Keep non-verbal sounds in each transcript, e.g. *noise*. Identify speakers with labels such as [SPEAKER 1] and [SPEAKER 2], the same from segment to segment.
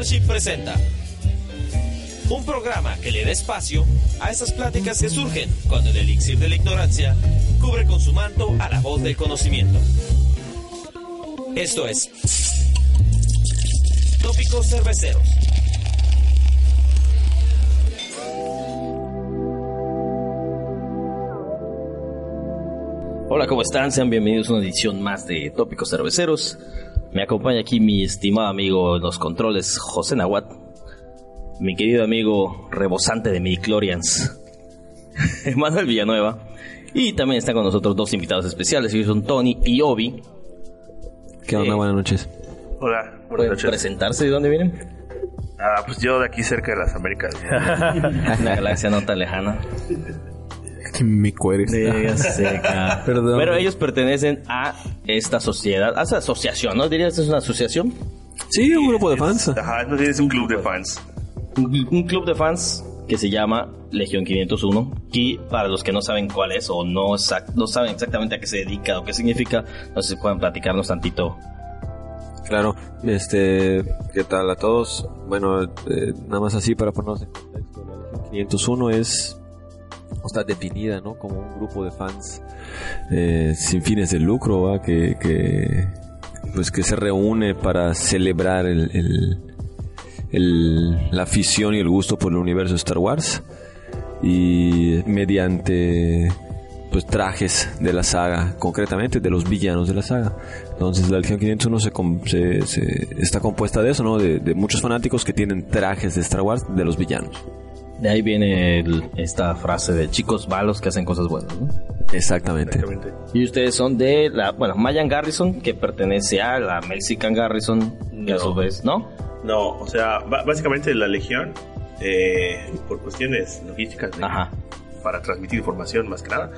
[SPEAKER 1] Presenta un programa que le da espacio a esas pláticas que surgen cuando el elixir de la ignorancia cubre con su manto a la voz del conocimiento. Esto es Tópicos Cerveceros. Hola, ¿cómo están? Sean bienvenidos a una edición más de Tópicos Cerveceros. Me acompaña aquí mi estimado amigo en los controles, José Nahuat. Mi querido amigo rebosante de midichlorians, *laughs* Manuel Villanueva. Y también están con nosotros dos invitados especiales, ellos son Tony y Obi.
[SPEAKER 2] ¿Qué onda?
[SPEAKER 1] Eh,
[SPEAKER 2] Buenas noches.
[SPEAKER 3] Hola, buenas
[SPEAKER 1] ¿Pueden
[SPEAKER 3] noches.
[SPEAKER 1] presentarse de dónde vienen?
[SPEAKER 3] Ah, pues yo de aquí cerca de las Américas. *laughs*
[SPEAKER 1] Una galaxia no tan lejana.
[SPEAKER 2] Que me cueres.
[SPEAKER 1] seca. *laughs*
[SPEAKER 2] Perdón.
[SPEAKER 1] Pero ellos pertenecen a esta sociedad, a esta asociación, ¿no? ¿Dirías que es una asociación?
[SPEAKER 2] Sí, un grupo de fans.
[SPEAKER 3] Ajá, no tienes un club de fans.
[SPEAKER 1] Un, un club de fans que se llama Legión 501. Y para los que no saben cuál es o no, exact- no saben exactamente a qué se dedica o qué significa, no sé si pueden platicarnos tantito.
[SPEAKER 2] Claro. Este, ¿qué tal a todos? Bueno, eh, nada más así para ponernos en contexto. La Legión 501 es o está definida, ¿no? Como un grupo de fans eh, sin fines de lucro, ¿va? Que, que pues que se reúne para celebrar el, el- la afición y el gusto por el universo de Star Wars y mediante pues trajes de la saga, concretamente de los villanos de la saga. Entonces la Legión 501 se, se- se- está compuesta de eso, ¿no? De, de muchos fanáticos que tienen trajes de Star Wars de los villanos.
[SPEAKER 1] De ahí viene el- esta frase de chicos malos que hacen cosas buenas, ¿no?
[SPEAKER 2] Exactamente.
[SPEAKER 3] Exactamente.
[SPEAKER 1] Y ustedes son de la, bueno, Mayan Garrison, que pertenece a la Mexican Garrison, que a su vez, ¿no?
[SPEAKER 3] No, o sea, básicamente la Legión, eh, por cuestiones logísticas de- para transmitir información más que nada,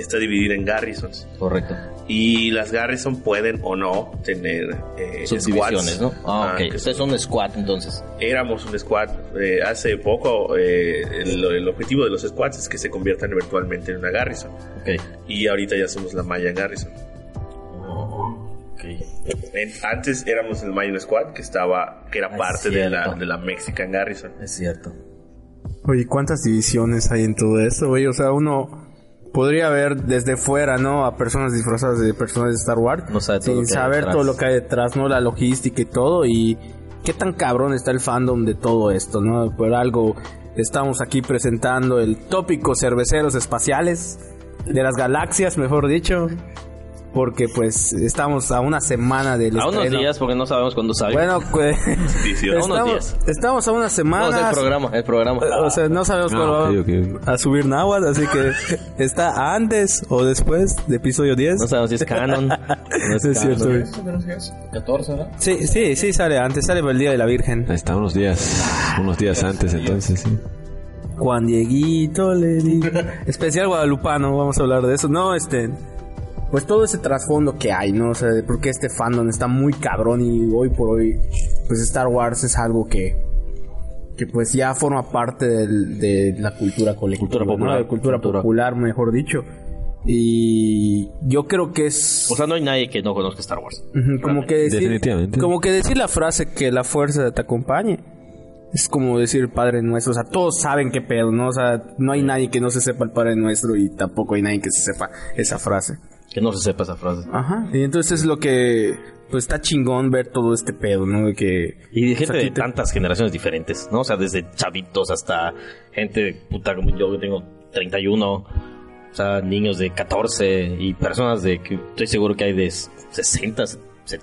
[SPEAKER 3] está dividida en garrisons.
[SPEAKER 1] correcto.
[SPEAKER 3] Y las garrison pueden o no tener eh,
[SPEAKER 1] Subdivisiones,
[SPEAKER 3] squads.
[SPEAKER 1] ¿no? Ah,
[SPEAKER 3] Ah,
[SPEAKER 1] ok.
[SPEAKER 3] que
[SPEAKER 1] Ustedes son un squad, entonces.
[SPEAKER 3] Éramos un squad. eh, hace poco eh, el, el objetivo de los squads es que se conviertan eventualmente en una garrison.
[SPEAKER 1] Ok.
[SPEAKER 3] Y ahorita ya somos la Mayan Garrison.
[SPEAKER 1] Ok.
[SPEAKER 3] En- antes éramos el Mayan Squad, que estaba, que era
[SPEAKER 1] Ah, es
[SPEAKER 3] parte de la, de la Mexican Garrison.
[SPEAKER 1] Es cierto.
[SPEAKER 4] Oye, ¿cuántas divisiones hay en todo esto, güey? O sea, uno podría ver desde fuera, ¿no? A personas disfrazadas de personajes de Star Wars.
[SPEAKER 1] No sabe todo
[SPEAKER 4] sin
[SPEAKER 1] lo que hay
[SPEAKER 4] saber
[SPEAKER 1] detrás.
[SPEAKER 4] todo lo que hay detrás, ¿no? La logística y todo. Y qué tan cabrón está el fandom de todo esto, ¿no? Por algo estamos aquí presentando el tópico cerveceros espaciales de las galaxias, mejor dicho. Porque pues estamos a una semana del
[SPEAKER 1] A unos
[SPEAKER 4] estreno.
[SPEAKER 1] días, porque no sabemos cuándo sale.
[SPEAKER 4] Bueno, *laughs* pues
[SPEAKER 3] Sí, sí,
[SPEAKER 1] A unos
[SPEAKER 4] estamos,
[SPEAKER 1] días.
[SPEAKER 4] estamos a una semana.
[SPEAKER 1] no, es el programa, el programa.
[SPEAKER 4] O sea, no sabemos
[SPEAKER 2] Ah,
[SPEAKER 4] cuándo
[SPEAKER 2] ok,
[SPEAKER 4] va
[SPEAKER 2] ok.
[SPEAKER 4] a subir Nahuatl, así que *laughs* está antes o después de episodio 10.
[SPEAKER 1] No sabemos si es canon. *laughs* No es,
[SPEAKER 4] es cierto, güey.
[SPEAKER 1] 14, ¿no?
[SPEAKER 4] Sí, sí, sí sale antes, sale para el Día de la Virgen.
[SPEAKER 2] Ahí está, unos días, unos días antes entonces, sí.
[SPEAKER 4] Juan Dieguito le digo. Especial guadalupano, vamos a hablar de eso. No, este... Pues todo ese trasfondo que hay, ¿no? O sea, de por qué este fandom está muy cabrón y hoy por hoy, pues Star Wars es algo que... Que pues ya forma parte del- de la cultura colectiva.
[SPEAKER 1] Cultura
[SPEAKER 4] ¿no?
[SPEAKER 1] popular.
[SPEAKER 4] De cultura
[SPEAKER 1] Cultura.
[SPEAKER 4] popular, mejor dicho. Y yo creo que es...
[SPEAKER 1] O sea, no hay nadie que no conozca Star Wars.
[SPEAKER 4] Como que decir,
[SPEAKER 2] Definitivamente.
[SPEAKER 4] como que decir la frase que la fuerza te acompañe. Es como decir Padre Nuestro, o sea, todos saben qué pedo, ¿no? O sea, no hay nadie que no se sepa el Padre Nuestro y tampoco hay nadie que se sepa esa frase.
[SPEAKER 1] Que no se sepa esa frase.
[SPEAKER 4] Ajá. Y entonces es lo que, pues está chingón ver todo este pedo, ¿no? De que...
[SPEAKER 1] Y de
[SPEAKER 4] pues,
[SPEAKER 1] gente de
[SPEAKER 4] te-
[SPEAKER 1] tantas generaciones diferentes, ¿no? O sea, desde chavitos hasta gente puta como yo que tengo 31, o sea, niños de 14 y personas de que estoy seguro que hay de 60, se-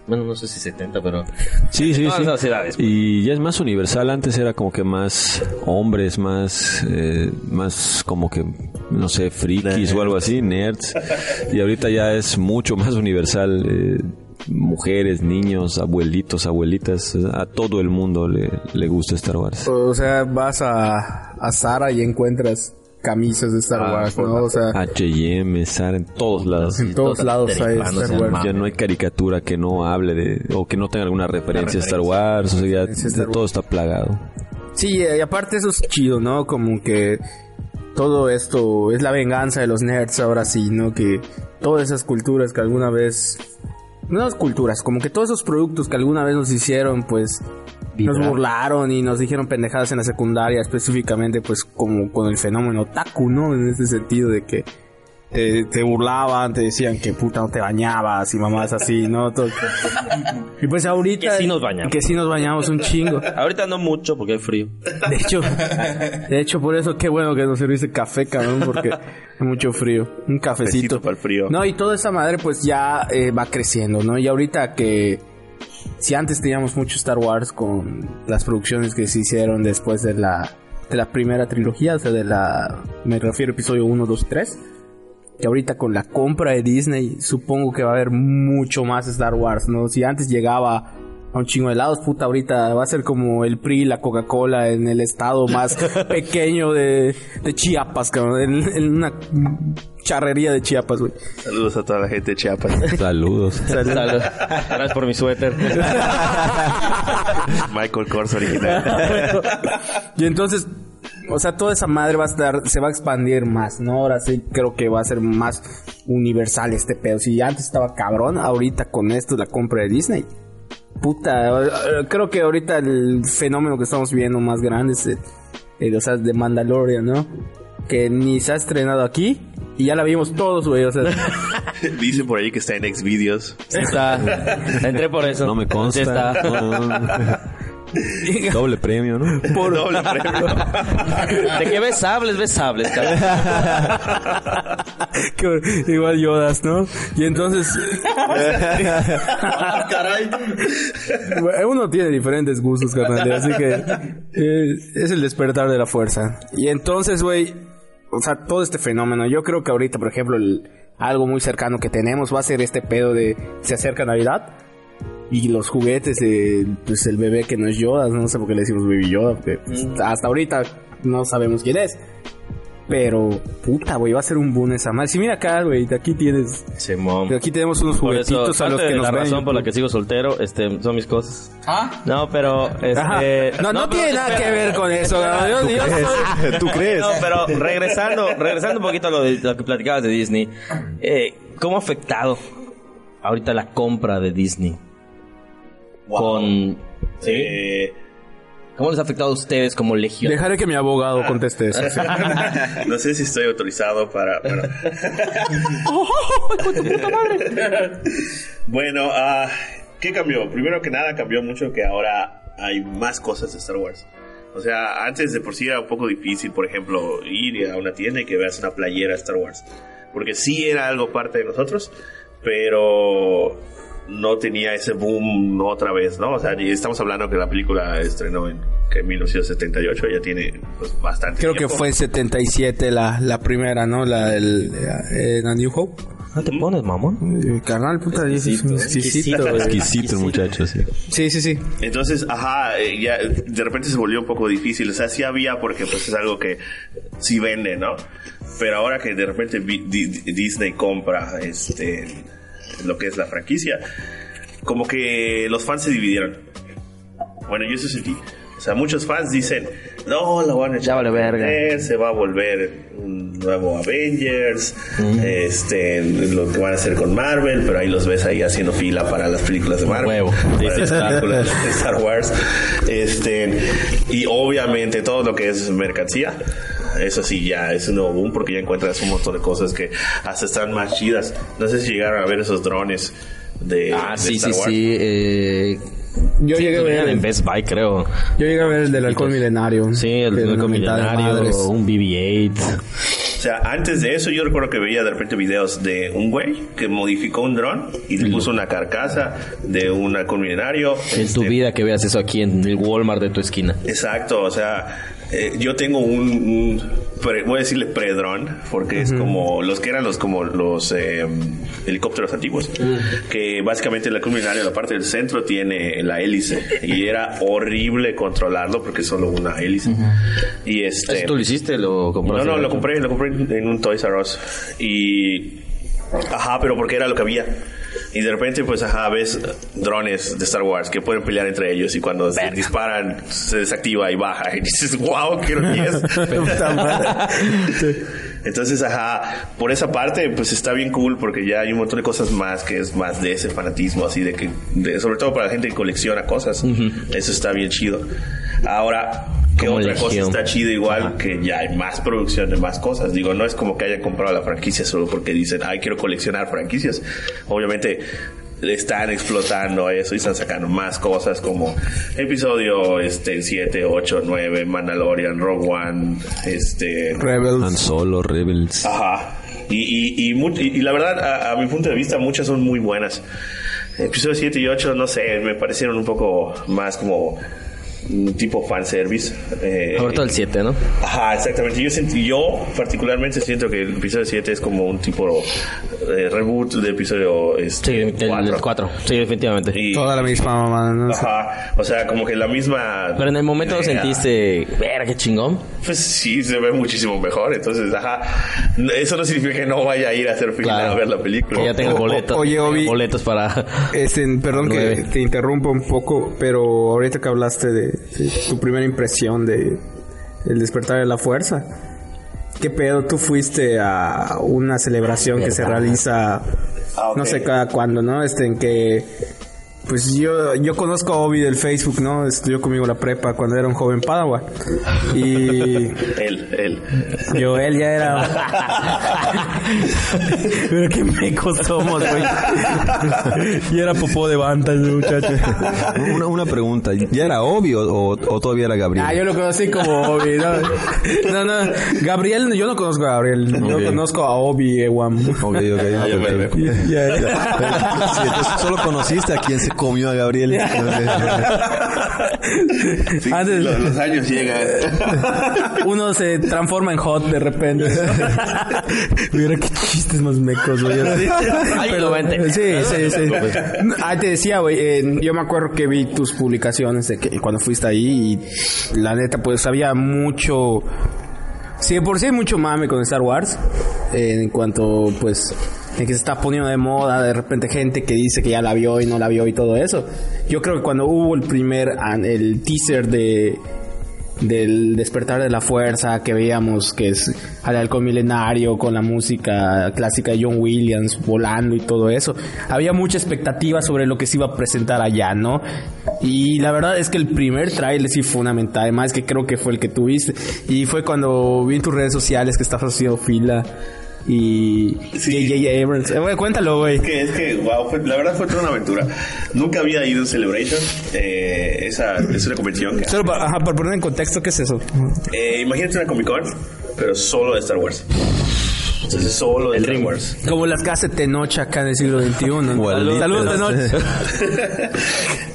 [SPEAKER 1] bueno, no sé si 70, pero
[SPEAKER 2] Sí, sí,
[SPEAKER 1] todas
[SPEAKER 2] sí.
[SPEAKER 1] edades. pues.
[SPEAKER 2] Y ya es más universal. Antes era como que más hombres, más, eh, más como que, no sé, frikis o algo así, nerds. Y ahorita ya es mucho más universal. eh, mujeres, niños, abuelitos, abuelitas, a todo el mundo le, le gusta Star Wars.
[SPEAKER 4] O sea, vas a, a Zara y encuentras camisas de Star
[SPEAKER 1] Ah,
[SPEAKER 4] Wars, ¿no? O sea,
[SPEAKER 2] H&M, Sara, en todos lados.
[SPEAKER 4] en todos lados hay Star Wars.
[SPEAKER 2] Ya no hay caricatura que no hable de, o que no tenga alguna referencia a Star Wars, o sea, ya todo está plagado.
[SPEAKER 4] Sí, y aparte eso es chido, ¿no? Como que todo esto es la venganza de los nerds ahora sí, ¿no? Que todas esas culturas que alguna vez... No las culturas, como que todos esos productos que alguna vez nos hicieron, pues, Nos burlaron y nos dijeron pendejadas en la secundaria, específicamente pues como con el fenómeno otaku, ¿no? En este sentido de que te, te burlaban, te decían que puta no te bañabas y mamás así, ¿no? Todo- Y pues ahorita...
[SPEAKER 1] Que sí nos bañamos.
[SPEAKER 4] Que sí nos bañamos un chingo.
[SPEAKER 1] Ahorita no mucho porque hay frío.
[SPEAKER 4] De hecho, de hecho por eso qué bueno que nos serviste café, cabrón, porque hay mucho frío. Un cafecito.
[SPEAKER 3] Besito para el frío.
[SPEAKER 4] No, y toda esa madre pues ya eh, va creciendo, ¿no? Y ahorita que si antes teníamos mucho Star Wars con las producciones que se hicieron después de la de la primera trilogía, o sea, de la me refiero a episodio 1, 2 y 3, que ahorita con la compra de Disney supongo que va a haber mucho más Star Wars, ¿no? Si antes llegaba a un chingo de helados, puta, ahorita va a ser como el PRI, la Coca-Cola en el estado más *laughs* pequeño de, de Chiapas, cabrón, en, en una charrería de Chiapas, güey.
[SPEAKER 3] Saludos a toda la gente de Chiapas.
[SPEAKER 2] Saludos. *laughs*
[SPEAKER 1] Salud. Gracias por mi suéter. *laughs*
[SPEAKER 3] Michael Kors original.
[SPEAKER 4] Y entonces, o sea, toda esa madre va a estar, se va a expandir más, ¿no? Ahora sí creo que va a ser más universal este pedo. Si antes estaba cabrón, ahorita con esto la compra de Disney. Puta, eh, creo que ahorita el fenómeno que estamos viendo más grande es, el- el, o sea, de Mandalorian, ¿no? Que ni se ha estrenado aquí y ya la vimos todos, güey, o sea, *laughs*
[SPEAKER 3] Dicen por ahí que está en Xvideos.
[SPEAKER 1] Sí está. Entré por eso.
[SPEAKER 2] No me consta.
[SPEAKER 1] Sí está.
[SPEAKER 2] No. *laughs* Doble premio, ¿no?
[SPEAKER 3] Por doble premio.
[SPEAKER 1] De que ves sables, ves sables. cabrón. *laughs*
[SPEAKER 4] que- igual Yodas, ¿no? Y entonces
[SPEAKER 3] Caray.
[SPEAKER 4] Bueno, Uno tiene diferentes gustos, carnal. Así que eh, es el despertar de la fuerza. Y entonces, güey, o sea, todo este fenómeno. Yo creo que ahorita, por ejemplo, el- algo muy cercano que tenemos va a ser este pedo de se acerca Navidad y los juguetes de pues el bebé que no es Yoda, no sé por qué le decimos Baby Yoda, porque pues, hasta ahorita no sabemos quién es. Pero, puta, güey, va a ser un boom esa madre. Si mira acá, güey, de aquí tienes,
[SPEAKER 1] Simón.
[SPEAKER 4] de aquí tenemos unos
[SPEAKER 1] Por eso,
[SPEAKER 4] juguetitos a los que
[SPEAKER 1] de
[SPEAKER 4] nos
[SPEAKER 1] la
[SPEAKER 4] ven.
[SPEAKER 1] razón por la que sigo soltero, este, son mis cosas.
[SPEAKER 5] ¿Ah?
[SPEAKER 1] No, pero, este...
[SPEAKER 4] No, no,
[SPEAKER 1] pero
[SPEAKER 4] tiene nada
[SPEAKER 1] espera.
[SPEAKER 4] que ver con eso. *laughs* Yo- yo soy- *laughs*
[SPEAKER 2] ¿Tú crees?
[SPEAKER 1] No, pero regresando, regresando un poquito a lo, de, lo que platicabas de Disney, eh, ¿cómo ha afectado ahorita la compra de Disney? Con,
[SPEAKER 3] Eh,
[SPEAKER 1] ¿Cómo les ha afectado a ustedes como legión?
[SPEAKER 4] Dejaré que mi abogado conteste eso. sí. *laughs*
[SPEAKER 3] no sé si estoy autorizado para. Bueno, *laughs* bueno ah, ¿qué cambió? Primero que nada, cambió mucho que ahora hay más cosas de Star Wars. O sea, antes de por sí era un poco difícil, por ejemplo, ir a una tienda y que veas una playera de Star Wars. Porque sí era algo parte de nosotros, pero no tenía ese boom otra vez, ¿no? O sea, y estamos hablando que la película estrenó en, que en 1978, ya tiene pues, bastante
[SPEAKER 4] Creo que
[SPEAKER 3] tiempo.
[SPEAKER 4] fue en 77 la, la primera, ¿no? La del eh, A New Hope.
[SPEAKER 1] ¿No te pones, mamón?
[SPEAKER 4] Eh, carnal, puta, es un exquisito.
[SPEAKER 2] Exquisito el muchacho, sí.
[SPEAKER 4] Sí, sí, sí.
[SPEAKER 3] Entonces, ajá, eh, ya de repente se volvió un poco difícil. O sea, sí había porque pues es algo que sí vende, ¿no? Pero ahora que de repente Disney compra este lo que es la franquicia, como que los fans se dividieron. Bueno, yo eso sentí. O sea, muchos fans dicen, no, la van a echar
[SPEAKER 1] vale verga.
[SPEAKER 3] se va a volver un nuevo Avengers, este, lo que van a hacer con Marvel, pero ahí los ves ahí haciendo fila para las películas de Marvel,
[SPEAKER 1] Huevo.
[SPEAKER 3] para las películas *laughs* de Star Wars, este, y obviamente todo lo que es mercancía. Eso sí, ya es un nuevo boom porque ya encuentras un montón de cosas que hasta están más chidas. No sé si llegaron a ver esos drones de,
[SPEAKER 1] Ah,
[SPEAKER 3] de
[SPEAKER 1] sí,
[SPEAKER 3] Star
[SPEAKER 1] sí,
[SPEAKER 3] Wars.
[SPEAKER 1] sí. Eh,
[SPEAKER 4] Yo llegué a ver
[SPEAKER 1] en Best Buy, creo.
[SPEAKER 4] yo llegué a ver el del alcohol milenario.
[SPEAKER 1] Sí, el
[SPEAKER 4] madres.
[SPEAKER 1] milenario, un BB-8.
[SPEAKER 3] O sea, antes de eso yo recuerdo que veía de repente videos de un güey que modificó un dron y le puso una carcasa de un halcón milenario.
[SPEAKER 1] En tu
[SPEAKER 3] Este,
[SPEAKER 1] vida que veas eso aquí en el Walmart de tu esquina.
[SPEAKER 3] Exacto, o sea, eh, yo tengo un, un pre- voy a decirle pre-dron, porque es como los que eran los como los eh, helicópteros antiguos, que básicamente la culminaria, la parte del centro tiene la hélice y era horrible controlarlo porque es solo una hélice. Y este,
[SPEAKER 1] ¿Eso tú lo hiciste? ¿Lo
[SPEAKER 3] no,
[SPEAKER 1] compraste?
[SPEAKER 3] no, lo compré, lo compré en un Toys R Us. Y. Ajá, pero porque era lo que había. Y de repente, pues, ajá, ves drones de Star Wars que pueden pelear entre ellos y cuando se disparan se desactiva y baja. *laughs* Y dices, wow, quiero 10.
[SPEAKER 4] Puta madre.
[SPEAKER 3] Entonces, ajá, por esa parte, pues está bien cool porque ya hay un montón de cosas más que es más de ese fanatismo, así de que, de- sobre todo para la gente que colecciona cosas. Eso está bien chido. Ahora, ¿qué
[SPEAKER 1] Como
[SPEAKER 3] otra cosa está chido igual? Que ya hay más producción de más cosas. Digo, no es como que hayan comprado la franquicia solo porque dicen, ay, quiero coleccionar franquicias. Obviamente, están explotando eso y están sacando más cosas como episodio este 7, 8, 9, Mandalorian, Rogue One, este
[SPEAKER 2] Han
[SPEAKER 4] Rebels.
[SPEAKER 2] Solo, Rebels.
[SPEAKER 3] Ajá. Y, y, y, mu- y- y la verdad, a, a mi punto de vista, muchas son muy buenas. Episodio 7 y 8, no sé, me parecieron un poco más como tipo fanservice. Eh,
[SPEAKER 1] Sobre todo el 7, ¿no?
[SPEAKER 3] Ajá, exactamente. Yo, sentí, yo particularmente siento que el episodio 7 es como un tipo eh, reboot del episodio este,
[SPEAKER 1] Sí, el
[SPEAKER 3] cuatro.
[SPEAKER 1] 4. Sí, definitivamente.
[SPEAKER 3] Y-
[SPEAKER 4] Toda la misma mamá, ¿no?
[SPEAKER 3] Ajá, o sea, como que la misma...
[SPEAKER 1] Pero en el momento
[SPEAKER 3] idea.
[SPEAKER 1] sentiste, ver qué chingón.
[SPEAKER 3] Pues sí, se ve muchísimo mejor. Entonces, ajá. Eso no significa que no vaya a ir a hacer fila
[SPEAKER 1] Claro.
[SPEAKER 3] a ver la película.
[SPEAKER 1] Que ya tengo boletos.
[SPEAKER 4] oye, Obi.
[SPEAKER 1] boletos para.
[SPEAKER 4] Este, perdón *laughs* que
[SPEAKER 1] Nueve.
[SPEAKER 4] te interrumpa un poco, pero ahorita que hablaste de tu primera impresión de el despertar de la fuerza. ¿Qué pedo? Tú fuiste a una celebración que se realiza
[SPEAKER 3] Ah,
[SPEAKER 4] no sé cada cuándo, ¿no? Este en que pues yo yo conozco a Obi del Facebook, ¿no? Estudió conmigo la prepa cuando era un joven padawan. Y *laughs*
[SPEAKER 3] Él, él.
[SPEAKER 4] yo él ya era *laughs* Pero qué mecos somos, güey. y era popó de banta el muchacho.
[SPEAKER 2] Una, una pregunta. ¿Ya era obvio o, o todavía era Gabriel?
[SPEAKER 4] Ah, yo lo conocí como Obi, ¿no? No, no, Gabriel, yo no conozco a Gabriel, yo conozco a Obi Ewam.
[SPEAKER 2] Ok, ok.
[SPEAKER 3] Ah, me- me-
[SPEAKER 4] Ya, ya.
[SPEAKER 2] Sí, solo conociste a quien se comió a Gabriel. *laughs*
[SPEAKER 3] Sí,
[SPEAKER 4] Antes-
[SPEAKER 3] los, los años llegan. *laughs*
[SPEAKER 4] Uno se transforma en hot de repente. *laughs* Mira qué chistes más mecos, güey.
[SPEAKER 1] Ay,
[SPEAKER 4] Pero,
[SPEAKER 1] vente.
[SPEAKER 4] Sí, sí, sí. Ah, te decía, güey, eh, yo me acuerdo que vi tus publicaciones de que cuando fuiste ahí y la neta, pues había mucho... Sí, por sí hay mucho mame con Star Wars. eh, en cuanto, pues, que se está poniendo de moda, de repente gente que dice que ya la vio y no la vio y todo eso. Yo creo que cuando hubo el primer, el teaser de del despertar de la fuerza que veíamos que es al halcón milenario con la música clásica de John Williams volando y todo eso había mucha expectativa sobre lo que se iba a presentar allá no y la verdad es que el primer trailer sí fue una mentada además que creo que fue el que tuviste. Y fue cuando vi en tus redes sociales que estabas haciendo fila y
[SPEAKER 3] Sí.
[SPEAKER 4] J.J. Abrams Eh, cuéntalo güey
[SPEAKER 3] Es que, es que, wow, fue- la verdad fue toda una aventura. Nunca había ido a Celebration. Eh, esa es una convención que...
[SPEAKER 4] Solo para, ajá, para poner en contexto qué es eso
[SPEAKER 3] Eh, imagínate una Comic Con, pero solo de Star Wars. Entonces, solo de Star Wars.
[SPEAKER 4] como las que hace Tenoch acá en el siglo XXI saludos Tenoch *laughs*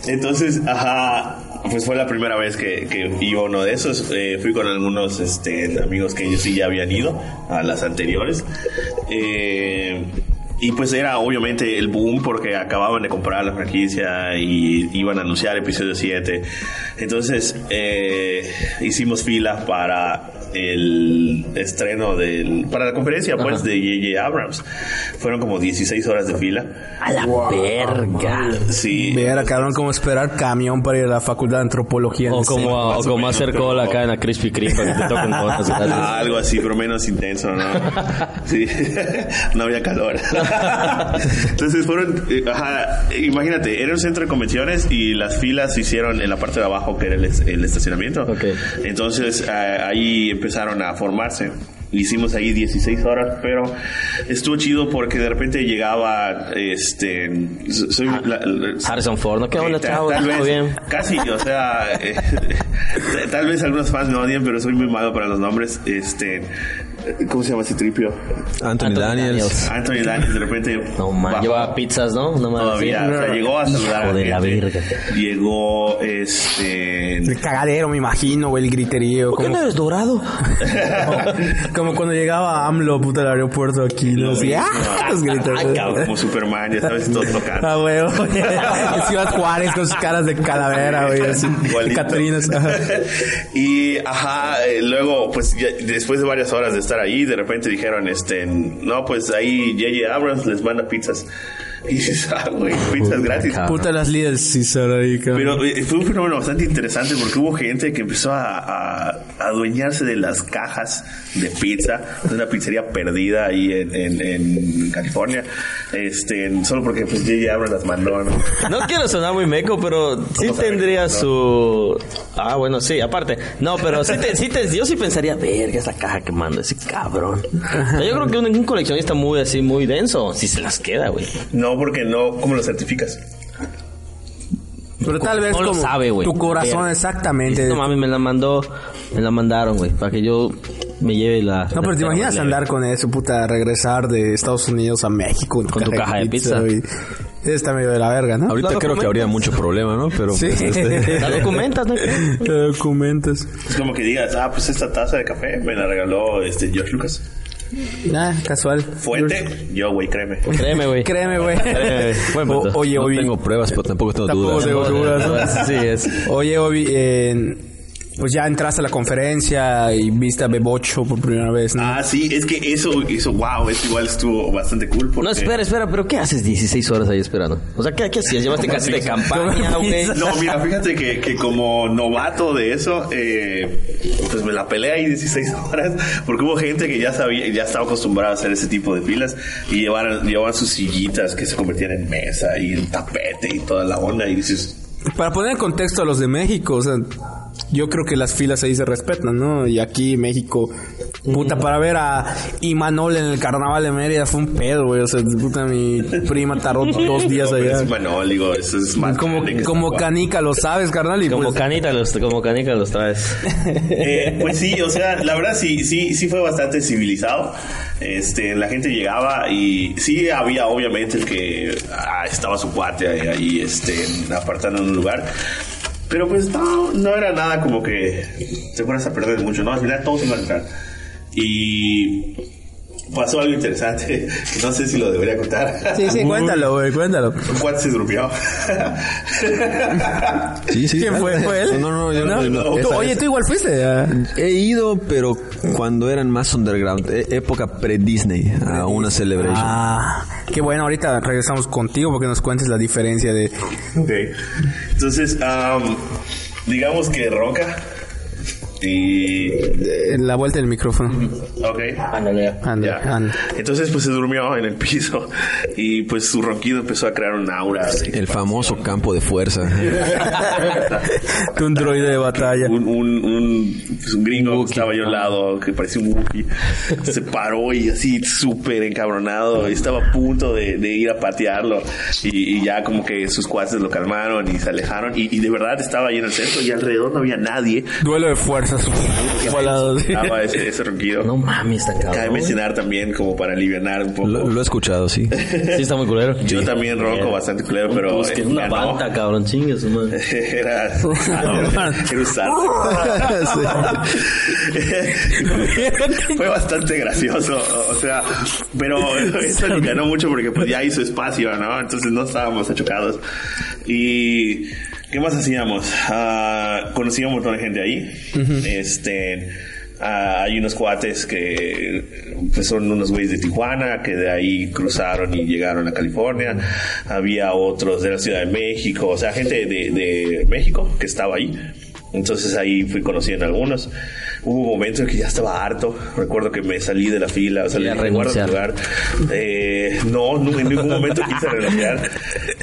[SPEAKER 3] Entonces, ajá, pues fue la primera vez que, iba uno de esos. Eh, fui con algunos este, amigos que ellos sí ya habían ido a las anteriores. Eh, y pues era obviamente el boom porque acababan de comprar la franquicia y iban a anunciar episodio 7. Entonces eh, hicimos fila para el estreno del... para la conferencia pues de J.J. Abrams. Fueron como 16 horas de fila.
[SPEAKER 1] A la verga.
[SPEAKER 3] Sí.
[SPEAKER 4] Ver, cabrón, como esperar camión para ir a la facultad de antropología.
[SPEAKER 1] O como,
[SPEAKER 3] más
[SPEAKER 1] o como hacer cola acá en la Krispy Kreme para que te toquen cosas.
[SPEAKER 3] Ah, algo así, pero menos intenso, ¿no? *laughs* Sí, *laughs* no había calor. *laughs* Entonces fueron, eh, ajá, imagínate, era un centro de convenciones y las filas se hicieron en la parte de abajo que era el, el estacionamiento.
[SPEAKER 1] Ok.
[SPEAKER 3] Entonces ahí empezaron a formarse. Hicimos ahí 16 horas, pero estuvo chido porque de repente llegaba, este, soy, la- la-
[SPEAKER 1] Harrison Ford, ¿no? ¿Qué onda,
[SPEAKER 3] Ta-
[SPEAKER 1] chavo?
[SPEAKER 3] Tal
[SPEAKER 1] ¿Todo
[SPEAKER 3] vez,
[SPEAKER 1] bien?
[SPEAKER 3] casi, o sea, eh, *laughs* tal vez algunos fans me odien, pero soy muy malo para los nombres. Este, ¿cómo se llama ese tripio?
[SPEAKER 2] Anthony,
[SPEAKER 1] Anthony
[SPEAKER 2] Daniels.
[SPEAKER 3] Anthony Daniels de repente.
[SPEAKER 1] No man,
[SPEAKER 3] bajó
[SPEAKER 1] llevaba pizzas, ¿no? No mames,
[SPEAKER 3] Todavía,
[SPEAKER 1] sí.
[SPEAKER 3] o sea, llegó a saludar.
[SPEAKER 1] Hijo de la
[SPEAKER 3] gente.
[SPEAKER 1] verga.
[SPEAKER 3] Llegó, este.
[SPEAKER 4] El cagadero, me imagino, güey, el griterío.
[SPEAKER 1] ¿Por qué
[SPEAKER 4] Como,
[SPEAKER 1] no eres dorado? *laughs*
[SPEAKER 4] como cuando llegaba AMLO, puta, al aeropuerto aquí, ¿no? Así, ¡ah! Los gritos.
[SPEAKER 1] Ay, cabrón.
[SPEAKER 3] Como Superman, ya sabes, todo tocando. *laughs*
[SPEAKER 4] Ah, güey. *laughs* Ciudad Juárez con sus caras de calavera, güey, así.
[SPEAKER 3] Igualito.
[SPEAKER 4] Catrinas.
[SPEAKER 3] y ajá, eh, luego, pues ya- después de varias horas de estar ahí, de repente dijeron, este, no, pues ahí J.J. Abrams les manda pizzas. *laughs* Y dices, ah, güey, pizzas gratis.
[SPEAKER 1] cabrón.
[SPEAKER 4] Puta las líderes César ahí, cabrón.
[SPEAKER 3] Pero eh, fue un fenómeno bastante interesante porque hubo gente que empezó a, a- adueñarse de las cajas de pizza de una pizzería perdida ahí en, en, en California. Este, solo porque pues J.J. Abrams las mandó. ¿no?
[SPEAKER 1] No quiero sonar muy meco, pero sí
[SPEAKER 3] No,
[SPEAKER 1] tendría
[SPEAKER 3] no.
[SPEAKER 1] su... Ah, bueno, sí, aparte. No, pero sí, te- sí te- yo sí pensaría, verga, esa caja que manda ese cabrón. O sea, yo creo que un, un coleccionista muy así, muy denso, si se las queda, güey.
[SPEAKER 3] No, porque no, ¿cómo lo certificas?
[SPEAKER 4] Pero tal vez
[SPEAKER 1] No lo
[SPEAKER 4] como
[SPEAKER 1] sabe, güey.
[SPEAKER 4] tu corazón exactamente.
[SPEAKER 1] No mames, me la mandó, me la mandaron, güey, para que yo me lleve la...
[SPEAKER 4] No, pero te imaginas andar con eso, puta, regresar de Estados Unidos a México
[SPEAKER 1] Con tu caja de pizza.
[SPEAKER 4] güey. Eso está medio de la verga, ¿no?
[SPEAKER 2] Ahorita creo que habría mucho problema, ¿no? Pero
[SPEAKER 4] Sí.
[SPEAKER 2] pues, este, *laughs*
[SPEAKER 1] La documentas, ¿no?
[SPEAKER 4] Te documentas.
[SPEAKER 3] Es como que digas, ah, pues esta taza de café me la regaló este George Lucas.
[SPEAKER 4] Ah, casual.
[SPEAKER 3] Fuente, yo, güey, créeme.
[SPEAKER 1] Créeme, güey.
[SPEAKER 4] Créeme, güey.
[SPEAKER 1] Créeme. Buen
[SPEAKER 4] O-
[SPEAKER 1] punto.
[SPEAKER 4] oye,
[SPEAKER 2] no
[SPEAKER 4] Obi.
[SPEAKER 2] tengo pruebas, pero tampoco tengo
[SPEAKER 4] Tampoco
[SPEAKER 2] dudas.
[SPEAKER 4] tengo dudas.
[SPEAKER 1] Es.
[SPEAKER 4] Oye, Obi, eh, pues ya entraste a la conferencia y viste a Bebocho por primera vez, ¿no?
[SPEAKER 3] Ah, sí, es que eso, eso, wow, eso igual estuvo bastante cool. Porque...
[SPEAKER 1] No, espera, espera, pero ¿qué haces 16 horas ahí esperando? O sea, ¿qué, qué hacías? ¿Llevaste *laughs* casi de campaña, güey?
[SPEAKER 3] No, mira, fíjate que, que como novato de eso, eh, pues me la peleé ahí 16 *laughs* horas, porque hubo gente que ya sabía, ya estaba acostumbrada a hacer ese tipo de filas y llevaban, llevaban sus sillitas que se convertían en mesa y el tapete y toda la onda y dices,
[SPEAKER 4] Para poner en contexto a los de México, o sea, yo creo que las filas ahí se respetan, ¿no? Y aquí México, puta, para ver a Imanol en el carnaval de Mérida fue un pedo, güey. O sea, puta, mi prima tardó *laughs* dos días
[SPEAKER 3] no,
[SPEAKER 4] allá.
[SPEAKER 3] es Manol, digo, eso es más
[SPEAKER 4] Como, como canica, lo sabes, carnal. Y
[SPEAKER 1] Como
[SPEAKER 4] pues,
[SPEAKER 1] canita los, como canica los traes. *laughs*
[SPEAKER 3] Eh, pues sí, o sea, la verdad sí, sí, sí fue bastante civilizado. Este, la gente llegaba y sí había obviamente el que ah, estaba su cuate ahí, ahí, este, apartando en un lugar. Pero pues no, no era nada como que te fueras a perder mucho, ¿no? Al final todos iban a entrar. Y pasó algo interesante, no sé si lo debería contar.
[SPEAKER 4] sí, sí, cuéntalo, güey, cuéntalo.
[SPEAKER 3] Cuate se durmió.
[SPEAKER 2] Sí, sí.
[SPEAKER 4] ¿Quién fue? ¿Fue él?
[SPEAKER 2] No, no, yo
[SPEAKER 4] ¿No?
[SPEAKER 2] no. no, esa-
[SPEAKER 4] oye,
[SPEAKER 2] esa-
[SPEAKER 4] tú igual fuiste. ah.
[SPEAKER 2] He ido, pero cuando eran más underground, e- época pre-Disney, a una celebration.
[SPEAKER 4] Ah, qué bueno, ahorita regresamos contigo porque nos cuentes la diferencia de...
[SPEAKER 3] Ok. Entonces, am, digamos que ronca. Y.
[SPEAKER 4] de la vuelta del micrófono.
[SPEAKER 3] Ok.
[SPEAKER 1] Ándale.
[SPEAKER 4] Anda.
[SPEAKER 3] Entonces, pues se durmió en el piso. Y pues su ronquido empezó a crear un aura. así.
[SPEAKER 2] El famoso campo de fuerza. *laughs*
[SPEAKER 4] un droide de batalla.
[SPEAKER 3] Un, un, un, pues, un gringo que estaba yo al lado, que parecía un Wookiee, se paró y así súper encabronado. y Estaba a punto de, de ir a patearlo. Y, y ya como que sus cuates lo calmaron y se alejaron. Y, y de verdad estaba ahí en el centro y alrededor no había nadie.
[SPEAKER 4] Duelo de fuerzas. *laughs* Volados.
[SPEAKER 3] Estaba ese, ese ronquido.
[SPEAKER 1] No mames, está cabrón.
[SPEAKER 3] Cabe mencionar también como para aliviar un poco.
[SPEAKER 2] Lo, lo he escuchado, sí.
[SPEAKER 1] Sí, está muy culero.
[SPEAKER 3] Yo también ronco bastante culero, pero
[SPEAKER 1] Pues que
[SPEAKER 3] eh,
[SPEAKER 1] una
[SPEAKER 3] ya no.
[SPEAKER 1] banda, cabrón, chingues, man. *laughs*
[SPEAKER 3] Era, *laughs* era usar. Fue bastante gracioso, o sea, pero eso nos ganó mucho porque pues ya hizo espacio, ¿no? Entonces no estábamos achocados. Y ¿qué más hacíamos? Ah, conocí a un montón de gente ahí. Este ah, hay unos cuates que pues, son unos güeyes de Tijuana que de ahí cruzaron y llegaron a California. Había otros de la Ciudad de México, o sea, gente de, de México que estaba ahí. Entonces ahí fui conociendo a algunos. Hubo un momento en que ya estaba harto. Recuerdo que me salí de la fila, o tu
[SPEAKER 1] renunciar.
[SPEAKER 3] lugar. Eh, no, no, en ningún momento quise renunciar.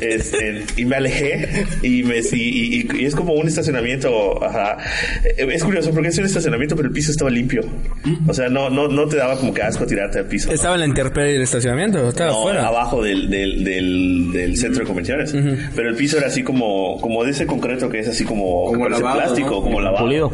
[SPEAKER 3] Este, y me alejé y me y, y- y es como un estacionamiento. Ajá. Eh, Es curioso porque es un estacionamiento, pero el piso estaba limpio. O sea, no, no, no te daba como que asco tirarte al piso.
[SPEAKER 4] Estaba en la intemperie del estacionamiento, estaba
[SPEAKER 3] No,
[SPEAKER 4] afuera.
[SPEAKER 3] abajo del, del, del, del centro de convenciones. Pero el piso era así como, como de ese concreto que es así como,
[SPEAKER 5] Como lavado,
[SPEAKER 3] plástico,
[SPEAKER 5] ¿no?
[SPEAKER 3] como lavado.
[SPEAKER 1] Pulido.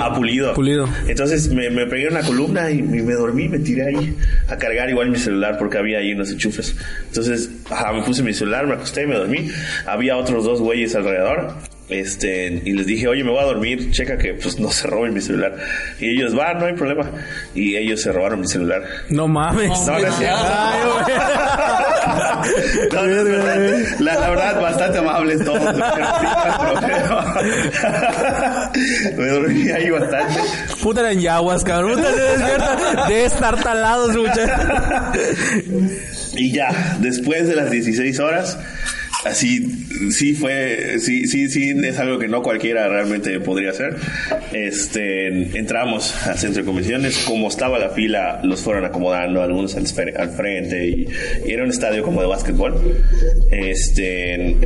[SPEAKER 3] Ajá, pulido.
[SPEAKER 4] Pulido.
[SPEAKER 3] Entonces me, me pegué una columna y, me dormí, me tiré ahí a cargar igual mi celular porque había ahí unos enchufes. Entonces, ajá, me puse mi celular, me acosté y me dormí. Había otros dos güeyes alrededor. Este, y les dije, oye, me voy a dormir, checa que pues no se roben mi celular. Y ellos, va, no hay problema. Y ellos se robaron mi celular.
[SPEAKER 4] No mames.
[SPEAKER 3] No.
[SPEAKER 4] Ay,
[SPEAKER 3] verdad. *laughs* la, la verdad, bastante amables todos. *laughs* Me dormí ahí bastante.
[SPEAKER 4] Puta eran yaguas, cabrón. Puta se despierta de estar talados, muchachos. *laughs*
[SPEAKER 3] Y ya, después de las 16 horas, así, sí fue, sí, sí, sí, es algo que no cualquiera realmente podría hacer. Este, entramos al centro de convenciones, como estaba la fila, los fueron acomodando, algunos al, al frente, y, y era un estadio como de básquetbol. Este,